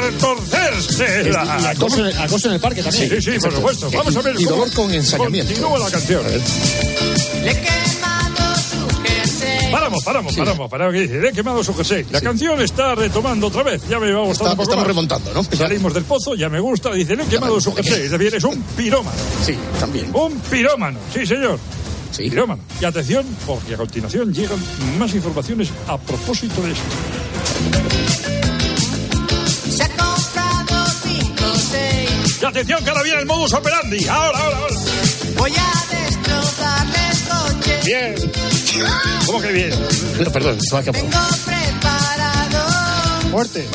retorcerse. Y acoso en, el, acoso en el parque también. Sí, sí, por supuesto. Vamos a ver Y cómo dolor con ensañamiento. continúa la canción. Le Paramos, paramos, paramos, paramos. Que dice, le he quemado su jersey. La canción está retomando otra vez. Ya me va gustando Está- un poco estamos más. remontando, ¿no? Salimos del pozo, ya me gusta. Dice, le he quemado su jersey. Es decir, es un pirómano. Sí, también. Un pirómano, sí, señor. Sí. Pirómano. Y atención, porque a continuación llegan más informaciones a propósito de esto. Se ha comprado cinco o seis. Y atención, que ahora viene el modus operandi. Ahora, ahora, ahora. Voy a destrozarle el coche. Bien. ¿Cómo que bien? No, perdón, se va a acabar. Tengo preparado. Noche.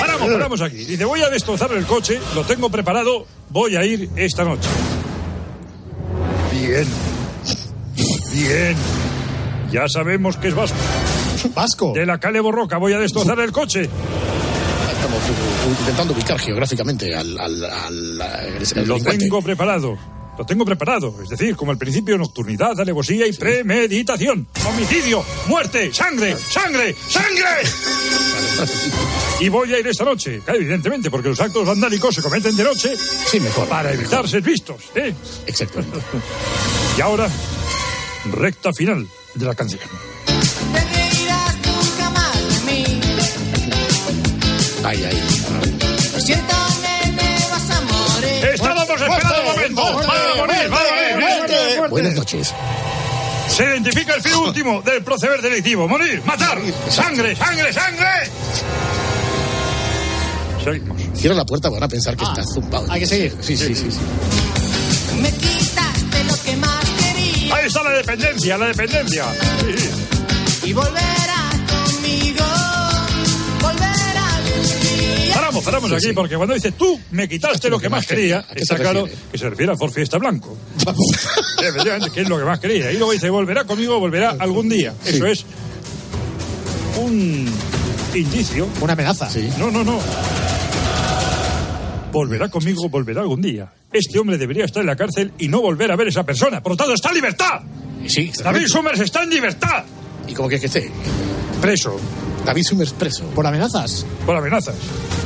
Paramos, paramos aquí. Dice, voy a destrozar el coche, lo tengo preparado, voy a ir esta noche. Bien. Bien. Ya sabemos que es vasco. Vasco. De la Cale Borroca voy a destrozar el coche. Estamos uh, intentando ubicar geográficamente al, al, al, al- al Lo tengo preparado. Lo tengo preparado. Es decir, como al principio, nocturnidad, alevosía y premeditación. Homicidio, muerte, sangre, sangre, sangre. Y voy a ir esta noche, evidentemente, porque los actos vandálicos se cometen de noche Sí, mejor. para evitar ser vistos. ¿eh? Exactamente. Y ahora, recta final de la canción. Te reirás nunca más de mí. Ahí, ahí. Lo siento, nene, vas a morir. Estábamos esperando Buenas noches. Se identifica el fin último del proceder delictivo. Morir, matar, sangre, sangre, sangre. Seguimos. Cierra la puerta, van a pensar que Ah, está zumbado. hay que seguir. Sí, sí, sí. sí. Me quitaste lo que más quería. Ahí está la dependencia, la dependencia. Sí, sí. Y volverás conmigo. Paramos, paramos aquí, porque cuando dice tú me quitaste lo que más quería, ¿A qué está claro que se refiere a Por Fiesta Blanco. Efectivamente, que es lo que más quería. Y luego dice, volverá conmigo, volverá algún día. Eso es un indicio. Una amenaza. Sí. No, no, no. Volverá conmigo, volverá algún día. Este hombre debería estar en la cárcel y no volver a ver a esa persona. Por lo tanto, está en libertad. Sí, David Summers está en libertad. ¿Y cómo quieres que esté? Preso. David Summers preso. Por amenazas. Por amenazas.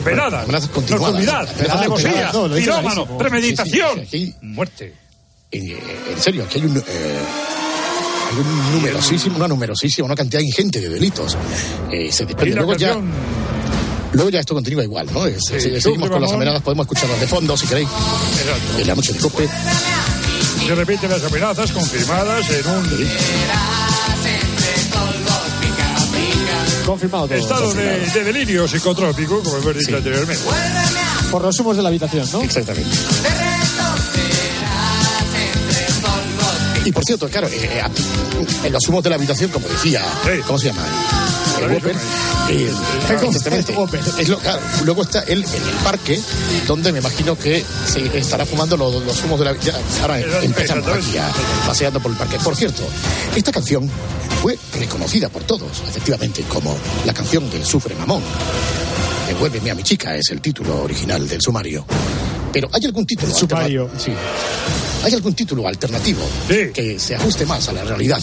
Venadas. Amenazas continuadas. Nocturnidad. Alevosía. no, Pirómano. Premeditación. Sí, sí, sí, Muerte. En, en serio, aquí hay un... eh, hay un numerosísimo, una numerosísima, una cantidad ingente de delitos. Eh, se desprende. Luego ya, luego ya esto continúa igual, ¿no? Es- Sí, seguimos con las amenazas, podemos escucharlas de fondo si queréis. Exacto. En la noche de cope. Se repiten las amenazas confirmadas en un Confirmado todo. estado de, de delirio psicotrópico, como hemos dicho Sí. anteriormente. Por los humos de la habitación, ¿no? Exactamente. Y por cierto, claro, eh, eh, en los humos de la habitación, como decía, ¿cómo se llama? El Whopper. eh, exactamente. Es lo- claro, luego está él en el parque, donde me imagino que se estará fumando los, los humos de la ya, Ahora empezamos aquí a, paseando por el parque. Por cierto, esta canción fue reconocida por todos, efectivamente, como la canción del Sufre Mamón. Devuélveme a mi chica es el título original del sumario. Pero hay algún título sumario. Sí. Hay algún título alternativo que se ajuste más a la realidad.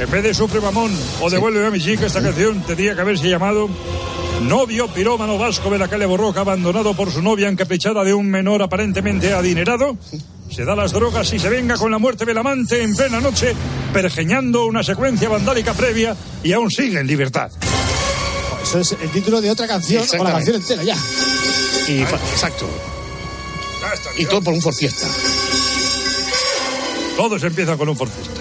En vez de Sufre Mamón o Devuélveme a mi chica, esta canción tendría que haberse llamado Novio pirómano vasco de la calle Borroca abandonado por su novia encaprichada de un menor aparentemente adinerado. Se da las drogas y se venga con la muerte del amante en plena noche, pergeñando una secuencia vandálica previa y aún sigue en libertad. Eso es el título de otra canción o la canción entera ya. Y exacto. Y todo por un forfiesta. Todos empiezan con un forcista.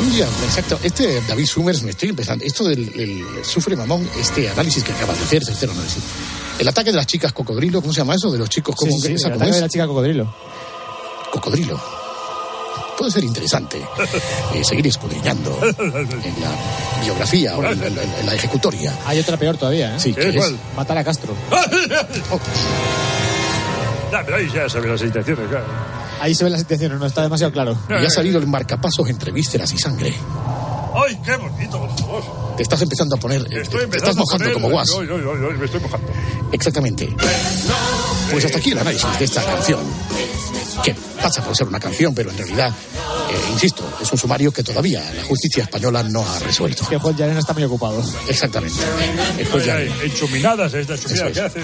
Un día, exacto. Este David Summers me estoy empezando. Esto del el sufre mamón, este análisis que acabas de hacer, tercer análisis. El ataque de las chicas cocodrilo, ¿cómo se llama eso? De los chicos como Sí, sí, esa el cómo ataque es? de la chica cocodrilo. Cocodrilo. Puede ser interesante eh, seguir escudriñando en la biografía o en, la- en la- en la ejecutoria. Hay otra peor todavía, ¿eh? Sí, ¿qué es? Matar a Castro. Ya, pero ahí ya saben las intenciones, claro. Ahí se ven las intenciones, no está demasiado claro. Y ha salido el marcapasos entre vísceras y sangre. ¡Ay, qué bonito, por favor! Te estás empezando a poner. eh, Estoy te estás mojando poner- como guas. Ay, ay, ay, me estoy mojando. Exactamente. Pues hasta aquí el análisis de esta canción. Que pasa por ser una canción, pero en realidad, eh, insisto, es un sumario que todavía la justicia española no ha resuelto. Que Juan Yarena está muy ocupado. Exactamente. El juez enchuminadas, que hace.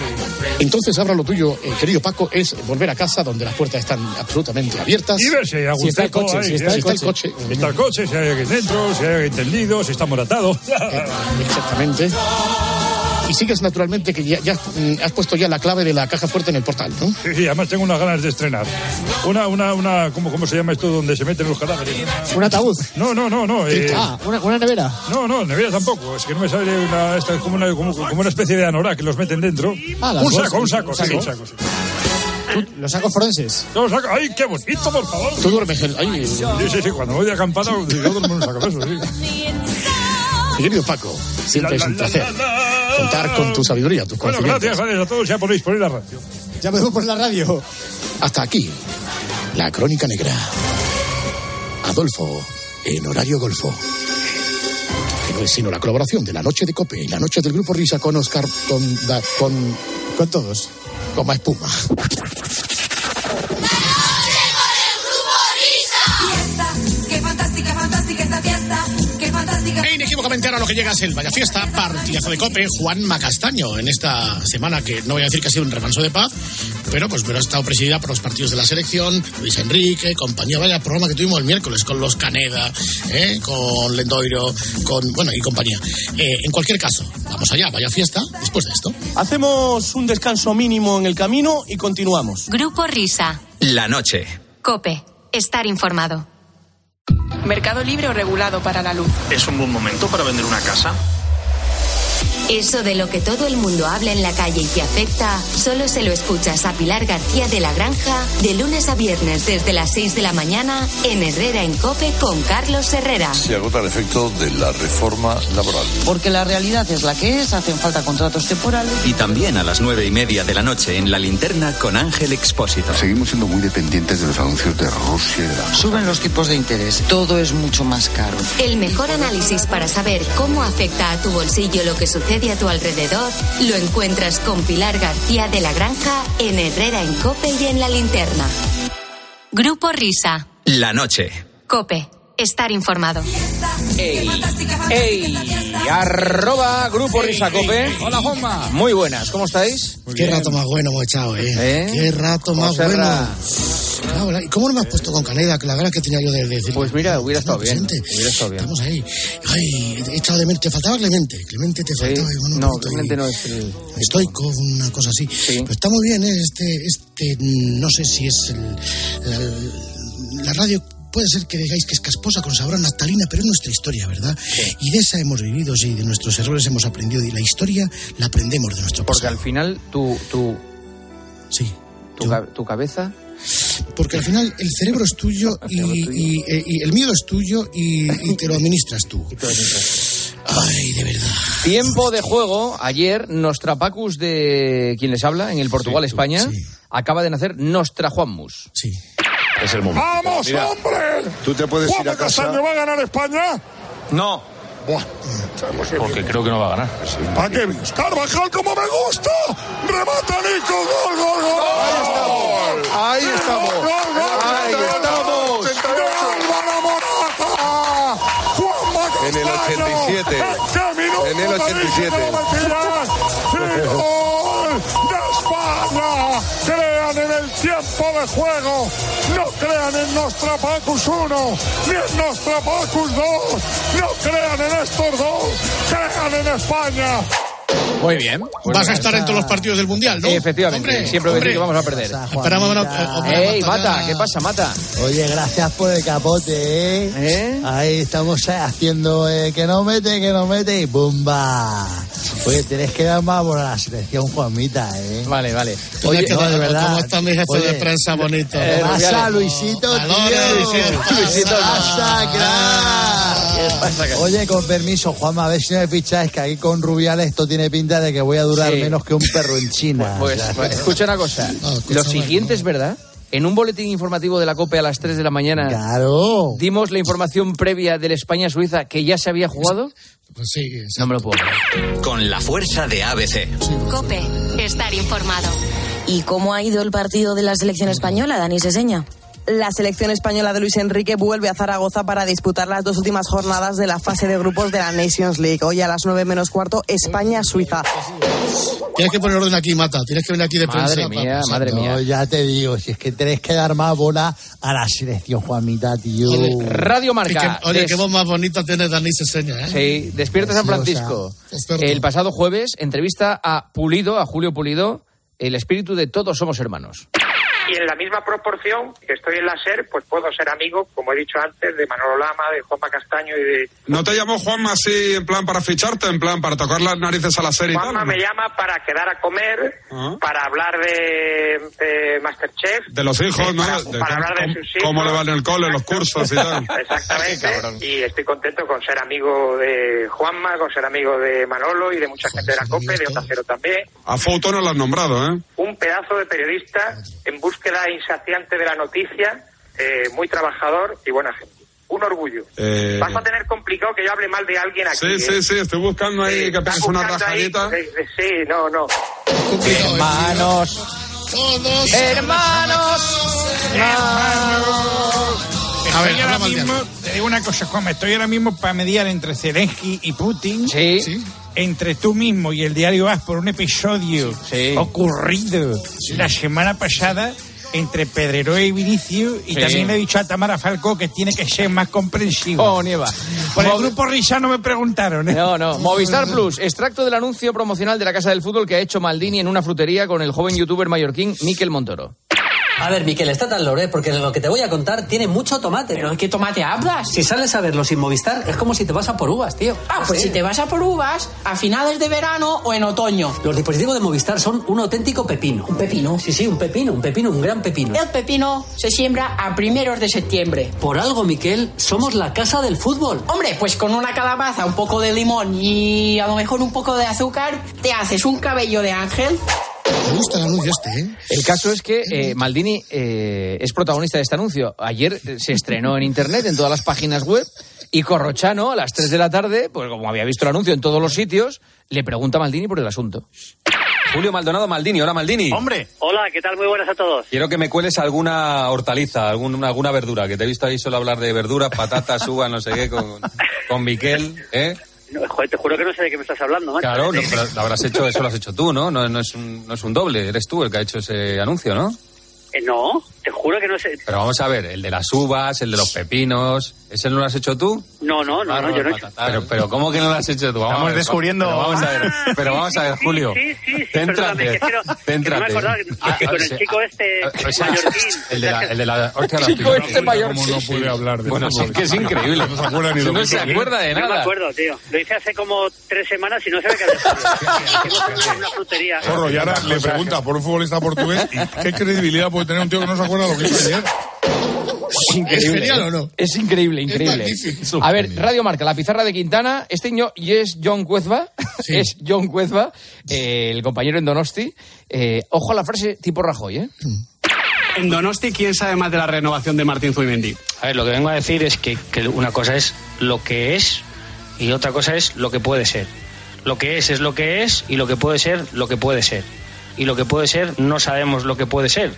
Entonces, ahora lo tuyo, eh, querido Paco, es volver a casa donde las puertas están absolutamente abiertas. Y ver si hay algún Si está el coche, ahí, si está ¿eh? el coche. Si está el coche, si hay alguien dentro, si hay alguien tendido, si está moratado. Exactamente. Y sigues naturalmente que ya, ya, mm, has puesto ya la clave de la caja fuerte en el portal, ¿no? Sí, sí, además tengo unas ganas de estrenar. Una, una, una, ¿cómo, cómo se llama esto donde se meten los cadáveres? ¿Un ataúd? No, no, no, no. eh, Ah, una, una nevera. No, no, nevera tampoco. Es que no me sale una, esta, como, una, como, como una especie de anorak que los meten dentro. Ah, un saco, un saco, un sí, saco. un saco. sí. Los sacos forenses. Los saco. ¡Ay, qué bonito, por favor! Tú duermes en... ay, Sí, sí, sí, cuando voy de acampada, yo duermo en un saco de eso, sí. Mi querido Paco, siempre es un placer contar con tu sabiduría, tus Bueno, conocimientos. gracias, gracias a todos. Ya podéis poner la radio. Ya podemos poner la radio. Hasta aquí, la crónica negra. Adolfo, en horario golfo. Que no es sino la colaboración de la noche de Cope y la noche del grupo Risa con Oscar, con... da- con, con todos. Con más espuma. E inequívocamente ahora lo que llega es el Vaya Fiesta, partidazo de Cope, Juan Macastaño, en esta semana que no voy a decir que ha sido un remanso de paz, pero pues pero ha estado presidida por los partidos de la selección, Luis Enrique, compañía, vaya programa que tuvimos el miércoles con los Caneda, ¿eh? con Lendoiro, con, bueno, y compañía. Eh, en cualquier caso, vamos allá, Vaya Fiesta, después de esto. Hacemos un descanso mínimo en el camino y continuamos. Grupo Risa. La noche. Cope. Estar informado. Mercado libre o regulado para la luz. ¿Es un buen momento para vender una casa? Eso de lo que todo el mundo habla en la calle y que afecta, solo se lo escuchas a Pilar García de la Granja de lunes a viernes desde las 6 de la mañana en Herrera en Cope con Carlos Herrera. Se agota el efecto de la reforma laboral. Porque la realidad es la que es, hacen falta contratos temporales. Y también a las nueve y media de la noche en La Linterna con Ángel Expósito. Seguimos siendo muy dependientes de los anuncios de Rusia y de la... Suben los tipos de interés, todo es mucho más caro. El mejor análisis para saber cómo afecta a tu bolsillo lo que sucede a tu alrededor lo encuentras con Pilar García de la Granja en Herrera en Cope y en La Linterna. Grupo Risa. La noche. Cope. Estar informado. ¡Ey! Arroba Grupo Risacope. Hola, Juanma. Muy buenas, ¿cómo estáis? Qué rato más bueno hemos echado, ¿eh? Qué rato más bueno. ¿Verdad? ¿Y cómo no me has puesto con Caneda? Que la verdad que tenía yo de decir. Pues mira, hubiera estado bien. Hubiera estado bien. Estamos ahí. Ay, he echado de menos. Te faltaba Clemente. Clemente te faltaba. bueno, No, pues realmente no es el... Estoico, una cosa así. Pero está muy bien, ¿eh? Este, este, no sé si es el- la, la radio. Puede ser que digáis que es casposa con sabor a naftalina, pero es nuestra historia, ¿verdad? Y de esa hemos vivido, sí, de nuestros errores hemos aprendido. Y la historia la aprendemos de nuestro Porque pasado. al final tu... tu sí. Tu, tu cabeza... porque al final el cerebro es tuyo y, y- eh, y el miedo es tuyo y, y te lo administras tú. Ay, de verdad. Tiempo de juego. Ayer, Nostrapacus de quien les habla, en el Portugal-España, acaba de nacer Nostra Juanmus. Sí. Es el momento. ¡Vamos, Mira, hombre! Tú te puedes ir ¿Juanma a casa. Castaño va a ganar España? No. Buah. Porque creo que no va a ganar. ¿Para qué ves? Carvajal, como me gusta. Remata Nico. Gol, gol, gol. Ahí estamos. Gol, gol, gol. Ahí estamos. De Álvaro Morata. Juanma En el Castaño. 87. ¿En qué minuto En el te dije 87. que lo metías? ¡Y gol de España! Crean en el tiempo de juego. No crean en Nostrapacus 1 ni en Nostrapacus 2. No crean en estos dos. Crean en España. Muy bien. Pues Vas a estar en todos los partidos del Mundial, ¿no? Efectivamente. Hombre, Siempre que hombre. vamos a perder. Eh, ¡Ey, Mata! ¿Qué pasa, Mata? Oye, gracias por el capote, ¿eh? Ahí estamos eh, haciendo eh, que no mete, que no mete y ¡bumba! Oye, tenés que dar más por la selección, Juanmita, ¿eh? Vale, vale. Oye, no, de verdad. ¿Cómo está mi jefe Oye, de prensa bonito? ¿Qué pasa, Luisito, tío? Luisito. ¿Qué pasa, crack? Oye, con permiso, Juanma, a ver si no me picháis que aquí con Rubiales esto tiene pinta de que voy a durar Sí. menos que un perro en China. Pues, O sea, pues, escucha una cosa. Lo siguiente es verdad. En un boletín informativo de la COPE a las 3 de la mañana Claro. dimos la información previa del España-Suiza que ya se había jugado. Pues sí. No me lo puedo creer. Con la fuerza de ABC. Cope, estar informado. ¿Y cómo ha ido el partido de la selección española, Dani Seseña? La selección española de Luis Enrique vuelve a Zaragoza para disputar las dos últimas jornadas de la fase de grupos de la Nations League. Hoy a las 9 menos cuarto, España-Suiza. Tienes que poner orden aquí, Mata. Tienes que venir aquí de prensa. pa- No, ya te digo, si es que tenés que dar más bola a la selección, Juanmita, tío. Radio Marca. que- oye, Des- qué voz más bonita tiene Dani Seseña, ¿eh? Sí, Despierta San. Francisco. El pasado jueves, entrevista a Pulido, a Julio Pulido, el espíritu de todos somos hermanos. Y en la misma proporción que estoy en la SER, pues puedo ser amigo, como he dicho antes, de Manolo Lama, de Juanma Castaño y de... ¿No te llamó Juanma así en plan para ficharte, en plan para tocar las narices a la serie y tal? Juanma me llama para quedar a comer, Ah. para hablar de, de Masterchef. De los hijos, ¿no? Para, De para hablar de sus hijos. cómo le van en el cole, los cursos y tal. Exactamente. y estoy contento con ser amigo de Juanma, con ser amigo de Manolo y de mucha gente de la COPE, de Onda Cero también. A Fouto no lo has nombrado, ¿eh? Un pedazo de periodista en búsqueda insaciante de la noticia, eh, muy trabajador y buena gente. Un orgullo. Eh, Vas a tener complicado que yo hable mal de alguien aquí. Sí, ¿eh? sí, sí, estoy buscando ahí que pegues una ahí- rajadita. eh, eh, Sí, no, no. Hermanos. Todos. Hermanos. A ver, Estoy ahora mismo, te digo una cosa, Juanma, estoy ahora mismo para mediar entre Zelensky y Putin. Sí. Entre tú mismo y el diario AS por un episodio ocurrido la semana pasada entre Pedrero y Vinicius y Sí. también le he dicho a Tamara Falco que tiene que ser más comprensivo. Oh, nieva. Por el grupo Risa no me preguntaron. ¿eh? No, no. Movistar Plus, extracto del anuncio promocional de la Casa del Fútbol que ha hecho Maldini en una frutería con el joven youtuber mallorquín Miquel Montoro. A ver, Miquel, está tan lore, porque lo que te voy a contar tiene mucho tomate. ¿Pero de qué tomate hablas? Si sales a verlo sin Movistar, es como si te vas a por uvas, tío. Ah, pues Sí. si te vas a por uvas, a finales de verano o en otoño. Los dispositivos de Movistar son un auténtico pepino. ¿Un pepino? Sí, sí, un pepino, un pepino, un gran pepino. El pepino se siembra a primeros de septiembre. Por algo, Miquel, somos la casa del fútbol. Hombre, pues con una calabaza, un poco de limón y a lo mejor un poco de azúcar, te haces un cabello de ángel. Me gusta el anuncio este, ¿eh? El caso es que eh, Maldini eh, es protagonista de este anuncio. Ayer eh, se estrenó en internet, en todas las páginas web, y Corrochano, a las 3 de la tarde, pues como había visto el anuncio en todos los sitios, le pregunta a Maldini por el asunto. Julio Maldonado Maldini, hola Maldini. Hombre. Hola, ¿qué tal? Muy buenas a todos. Quiero que me cueles alguna hortaliza, algún- alguna verdura, que te he visto ahí solo hablar de verduras, patatas, uvas, no sé qué, con, con Miquel, ¿eh? Joder, te juro que no sé de qué me estás hablando, macho. Claro, no, pero lo habrás hecho, eso lo has hecho tú, ¿no? No, no, es un, no es un doble, eres tú el que ha hecho ese anuncio, ¿no? Eh, no, te juro que no sé. Pero vamos a ver, el de las uvas, el de los pepinos, ¿ese no lo has hecho tú? No, No, no, no, no, yo no he hecho. Pero, pero ¿cómo que no lo has hecho tú? Vamos Estamos a ver, descubriendo- Pero vamos a ver, pero vamos a ver, Julio. Sí, sí, sí, Céntrate, perdóname, que quiero- que no me céntrate. acordaba que- Ah, con el chico este o sea, mallorquín, El de la, el de la hostia, la Chico este mayor. ¿Cómo no puede hablar de Bueno, sí que es increíble. No se acuerda ni no que se acuerda de nada. No me acuerdo, tío. Lo hice hace como tres semanas y no sabe qué hacer. una frutería. Zorro, y ahora le pregunta por un futbolista portugués qué credibilidad puede tener un tío que no se acuerda lo que hizo ayer. Es increíble. ¿Es genial ¿eh? o no? Es increíble, increíble. A ver, Radio Marca, la pizarra de Quintana. Este ño- y es John Cuezba. Es John Cuezba, eh, el compañero en Donosti. Eh, ojo a la frase tipo Rajoy, ¿eh? En Donosti, ¿quién sabe más de la renovación de Martín Zubimendi? A ver, lo que vengo a decir es que, que una cosa es lo que es y otra cosa es lo que puede ser. Lo que es es lo que es y lo que puede ser lo que puede ser. Y lo que puede ser no sabemos lo que puede ser.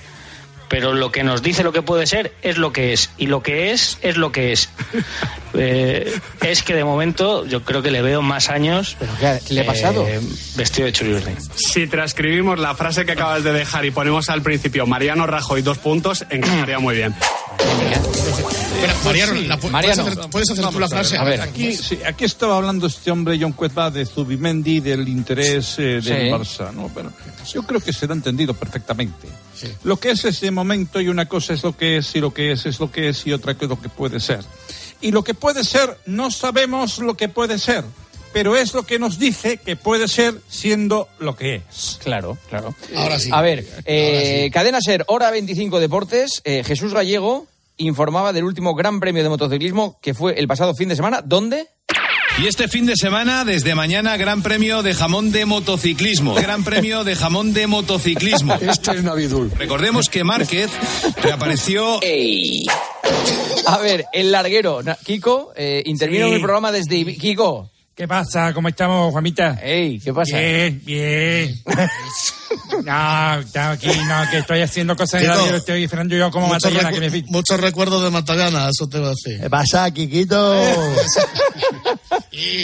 Pero lo que nos dice lo que puede ser es lo que es. Y lo que es es lo que es. Eh, es que de momento yo creo que le veo más años. ¿Pero qué, qué le ha pasado? eh, vestido de churri Si transcribimos la frase que acabas de dejar y ponemos al principio Mariano Rajoy dos puntos, encajaría muy bien. Espera, Mariano, la pu- Mariano. ¿puedes hacer, puedes hacer tú la frase? A ver. Aquí, sí, aquí estaba hablando este hombre, John Cuezba, de Zubimendi, del interés eh, del Sí. Barça. ¿no? Bueno, yo creo que se lo ha entendido perfectamente. Lo que es ese momento y una cosa es lo que es y lo que es es lo que es y otra que es lo que puede ser. Y lo que puede ser, no sabemos lo que puede ser, pero es lo que nos dice que puede ser siendo lo que es. Claro, claro. Ahora sí. A ver, eh, Cadena Ser, hora 25 Deportes. eh, Jesús Gallego informaba del último Gran Premio de Motociclismo que fue el pasado fin de semana. ¿Dónde? Y este fin de semana, desde mañana, Gran Premio de Jamón de Motociclismo. Gran Premio de Jamón de Motociclismo. Este es Navidul. Recordemos que Márquez reapareció. A ver, el larguero. Kiko, eh, intervino Sí. en el programa desde Kiko. ¿Qué pasa? ¿Cómo estamos, Juanita? Ey, ¿qué pasa? Bien, bien. No, aquí, no, que estoy haciendo cosas en radio, estoy esperando yo como Matallana recu- que me muchos recuerdos de Matallana, eso te va a decir. ¿Qué pasa, Kikito?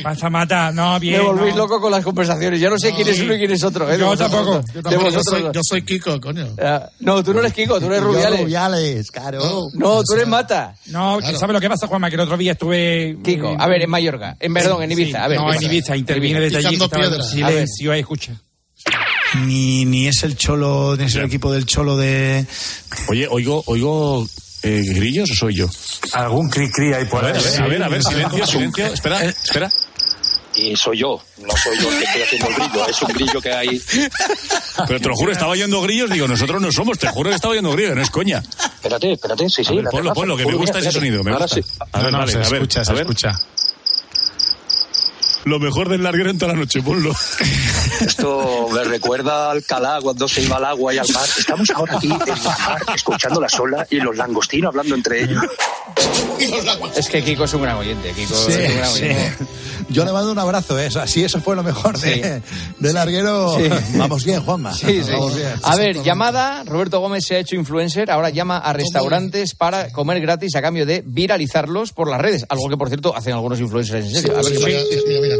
Pasa mata, no, bien. Me volvéis no. loco con las conversaciones. Ya no sé quién es uno y quién es otro. ¿eh? Yo tampoco, yo De tampoco, Yo vosotros soy, yo Kiko, coño. Ah, no, tú no eres Kiko, tú eres Yo, Rubiales. Rubiales, claro. No, tú eres Mata. No, que ¿sabes lo que pasa, Juanma? Que el otro día estuve... Kiko, a ver, en Mallorca. En, perdón, en Ibiza. Sí, A ver, no, ¿qué en? Ibiza, interviene desde allí. Picando que estaba en piedra. A ver. Silencio, ahí, escucha. Ni, ni es el cholo, ni es el equipo del cholo de. Oye, oigo, oigo eh, grillos o soy yo. Algún cri cri ahí por ahí. a ver, a ver, silencio, silencio. Espera, espera. Y soy yo, no soy yo el que estoy haciendo el grillo, es un grillo que hay. Pero te lo juro, estaba oyendo grillos. Digo, nosotros no somos, te juro que estaba oyendo grillos, no es coña. Espérate, espérate, sí, A sí. ver, ponlo, ponlo, que me gusta ese sonido, me Ahora gusta. sí. A ver, no, no, vale, se a ver, escucha, a se ver. escucha. Lo mejor del larguero en toda la noche, ponlo. Esto me recuerda a Alcalá cuando se iba al agua y al mar. Estamos ahora aquí en el mar, escuchando la sola y los langostinos hablando entre ellos. Es que Kiko es un gran oyente. Kiko Sí, es un gran sí. oyente. Yo le mando un abrazo, ¿eh? O sea, sí, eso fue lo mejor de, de larguero. Sí. Vamos bien, Juanma. Sí, sí. Vamos bien. A ver, llamada. Roberto Gómez se ha hecho influencer. Ahora llama a restaurantes para comer gratis a cambio de viralizarlos por las redes. Algo que, por cierto, hacen algunos influencers en serio. A ver, Mira, mira, mira.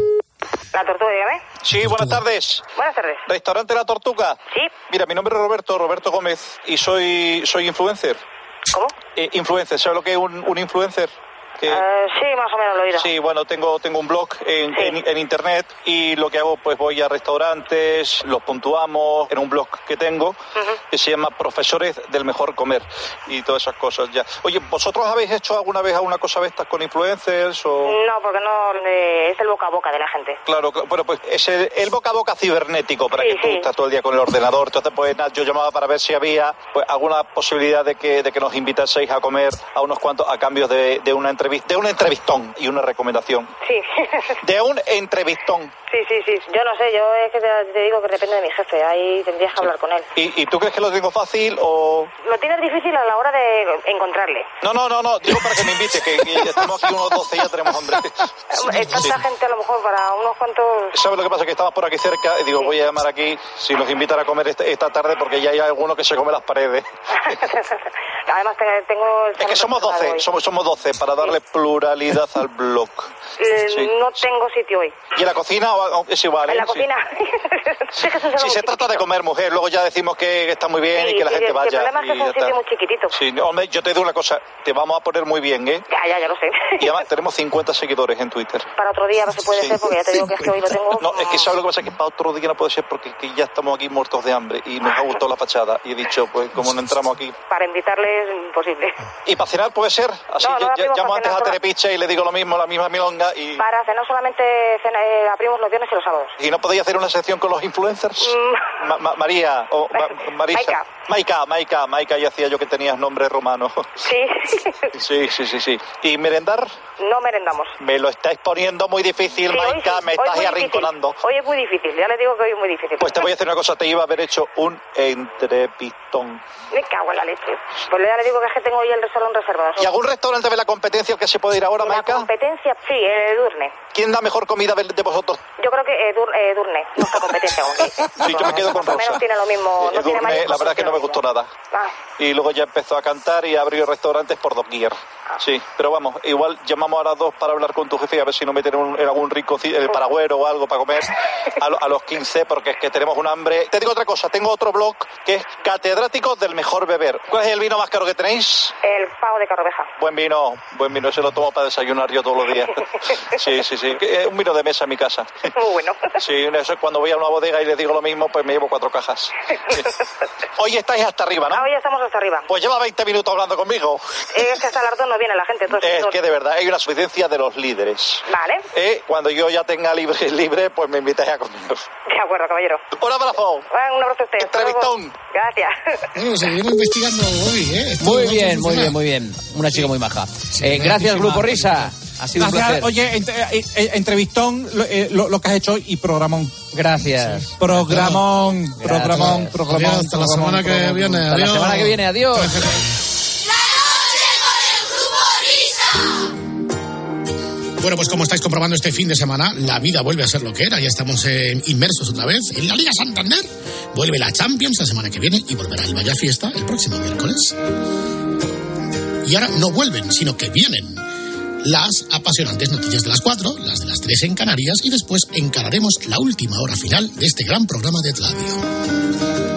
La tortuga, dígame. Sí, buenas tardes. Buenas tardes. Restaurante La Tortuga. Sí. Mira, mi nombre es Roberto, Roberto Gómez, y soy, soy influencer. ¿Cómo? Eh, influencer, ¿sabes lo que es un, un influencer? Que- Eh, sí, más o menos lo he oído. Sí, bueno, tengo, tengo un blog en, en- en internet y lo que hago, pues voy a restaurantes, los puntuamos en un blog que tengo que se llama Profesores del Mejor Comer y todas esas cosas ya. Oye, ¿vosotros habéis hecho alguna vez alguna cosa de estas con influencers o...? No, porque no eh, es el boca a boca de la gente. Claro, cl- bueno, pues es el, el boca a boca cibernético, para Sí, que tú sí. estás todo el día con el ordenador. Entonces, pues nada, yo llamaba para ver si había pues, alguna posibilidad de que, de que nos invitaseis a comer a unos cuantos a cambio de, de una entrevista, de un entrevistón y una recomendación. Sí. De un entrevistón. sí, sí, sí. Yo no sé, yo es que te, te digo que depende de mi jefe. Ahí tendrías que hablar con él. ¿Y, y tú crees que lo tengo fácil o...? Lo tienes difícil a la hora de encontrarle. No, no, no, no, digo para que me invite, que, que estamos aquí unos 12 y ya tenemos hambre. Está Sí. gente a lo mejor para unos cuantos... ¿Sabes lo que pasa? Que estamos por aquí cerca y digo, voy a llamar aquí si nos invitan a comer este- esta tarde porque ya hay alguno que se come las paredes. Además te- tengo... Es que somos 12, somos, somos 12 para darle darle pluralidad al blog. Eh, Sí. No tengo sitio hoy. ¿Y en la cocina o- o- es igual? En ¿eh? la Sí. cocina. Sí, Si se trata de comer, mujer, luego ya decimos que está muy bien y que la gente vaya. El problema es que es un ya sitio muy chiquitito. Sí, hombre, yo te digo una cosa, te vamos a poner muy bien, ¿eh? Ya, ya, ya lo sé. Y además tenemos 50 seguidores en Twitter. Para otro día no se puede ser porque ya te digo que es que hoy lo tengo. No, es que sabes lo que pasa, que para otro día no puede ser porque que ya estamos aquí muertos de hambre y nos ha gustado la fachada. Y he dicho, pues como no entramos aquí. Para invitarles, imposible. ¿Y para cenar puede ser? Así No, no ya- ya- llamo para antes a. Terepicha y le digo lo mismo, la misma milonga y... Para cenar solamente cena- eh, abrimos los viernes y los sábados. ¿Y no podéis hacer una sección con los influencers? Ma- Ma- María, o Ma- Marisa. Maika, Maika, Maika, ya hacía yo que tenías nombre romano. Sí. Sí, sí, sí, sí. ¿Y merendar? no merendamos. Me lo estáis poniendo muy difícil, Sí, hoy Maika, sí, me hoy estás arrinconando. difícil. Hoy es muy difícil, ya le digo que hoy es muy difícil. Pues te voy a decir una cosa, te iba a haber hecho un entrepistón. Me cago en la leche. Pues ya le digo que es que tengo hoy el salón reservado. ¿Y algún restaurante de la competencia que se puede ir ahora, La Maika? competencia, sí, eh, Edurne. ¿Quién da mejor comida de, vosotros? Yo creo que Edur, Edurne, nuestra competencia, como que dice. Sí, yo me quedo con Más o Rosa. menos tiene lo mismo. No Eh, tiene Edurne, mariscos, la verdad es que no me tiene gustó nada. Ah, Y luego ya empezó a cantar y abrió restaurantes por doquier. Sí, pero vamos, igual llamamos a las dos para hablar con tu jefe y a ver si nos meten en, algún rico el paragüero o algo para comer a, lo- a los 15, porque es que tenemos un hambre. Te digo otra cosa, tengo otro blog que es Catedráticos del Mejor Beber. ¿Cuál es el vino más caro que tenéis? el pavo de Carroveja. Buen vino, buen vino, se lo tomo para desayunar yo todos los días. Sí, sí, sí. Un vino de mesa en mi casa. Muy bueno. Sí, eso es cuando voy a una bodega y les digo lo mismo, pues me llevo cuatro cajas. Sí. Hoy estáis hasta arriba, ¿no? Ah, hoy estamos hasta arriba. Pues lleva 20 minutos hablando conmigo. Es que hasta las dos no viene la gente. Entonces, Es que de verdad hay una suficiencia de los líderes. Vale, Eh, Cuando yo ya tenga libre, libre pues me invitáis a comer. de acuerdo, caballero. Un abrazo. Un abrazo a usted. Entrevistón. Gracias. Bueno, seguimos investigando hoy, ¿eh? Esto Muy bien, muy bien, muy bien. Una chica muy maja. Eh, gracias, gracias, Grupo Risa. Ha sido un Gracias. placer. Oye, ent- eh, eh, entrevistón, lo, eh, lo- lo que has hecho hoy y programón. Gracias. Programón, Gracias. programón, programón. Adiós, hasta la programón, semana que viene. Hasta la Adiós. semana que viene. Adiós. Bueno, pues como estáis comprobando este fin de semana, la vida vuelve a ser lo que era. Ya estamos eh, inmersos otra vez en la Liga Santander. Vuelve la Champions la semana que viene y volverá el Vaya Fiesta el próximo miércoles. Y ahora no vuelven, sino que vienen las apasionantes noticias de las 4, las de las 3 en Canarias y después encararemos la última hora final de este gran programa de radio.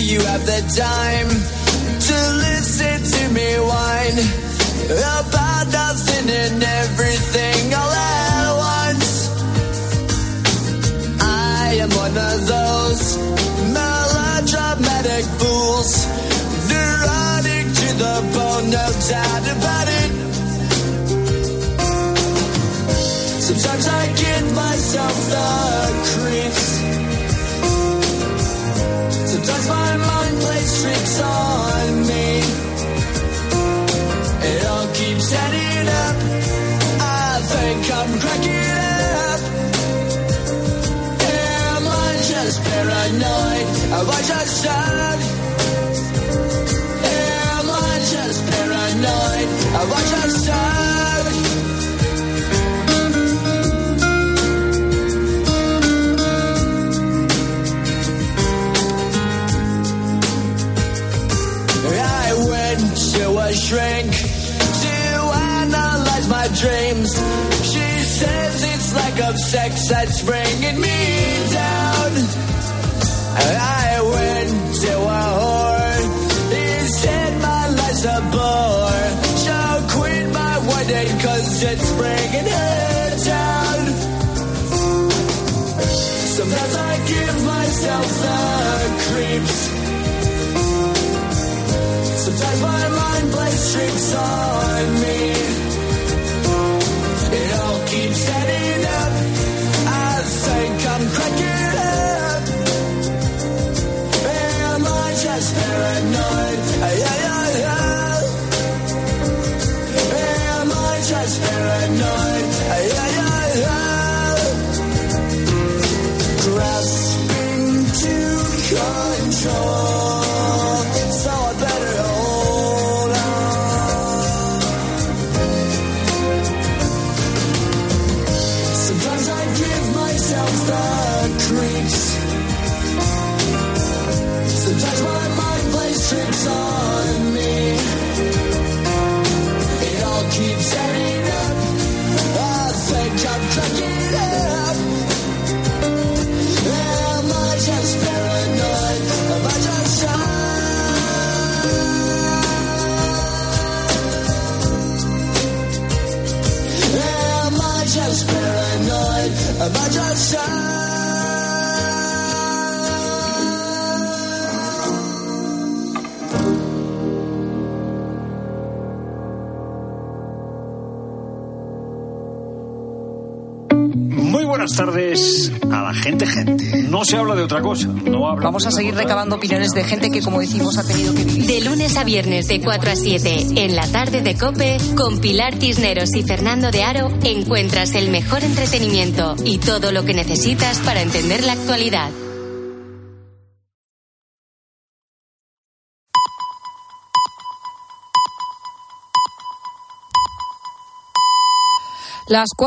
You have the time to listen to me whine about nothing and everything Died? Am I just paranoid? I just died? I went to a shrink to analyze my dreams. She says it's lack of sex that's bringing me my life's a bore. So quit my it's bringing down. Sometimes I give myself the creeps. Sometimes my mind plays tricks on me. It all keeps adding tardes a la gente, gente. No se habla de otra cosa. No Vamos a seguir recabando opiniones de gente que, como decimos, ha tenido que vivir. De lunes a viernes de 4 a 7 en la tarde de Cope con Pilar Cisneros y Fernando de Aro encuentras el mejor entretenimiento y todo lo que necesitas para entender la actualidad. Las cuatro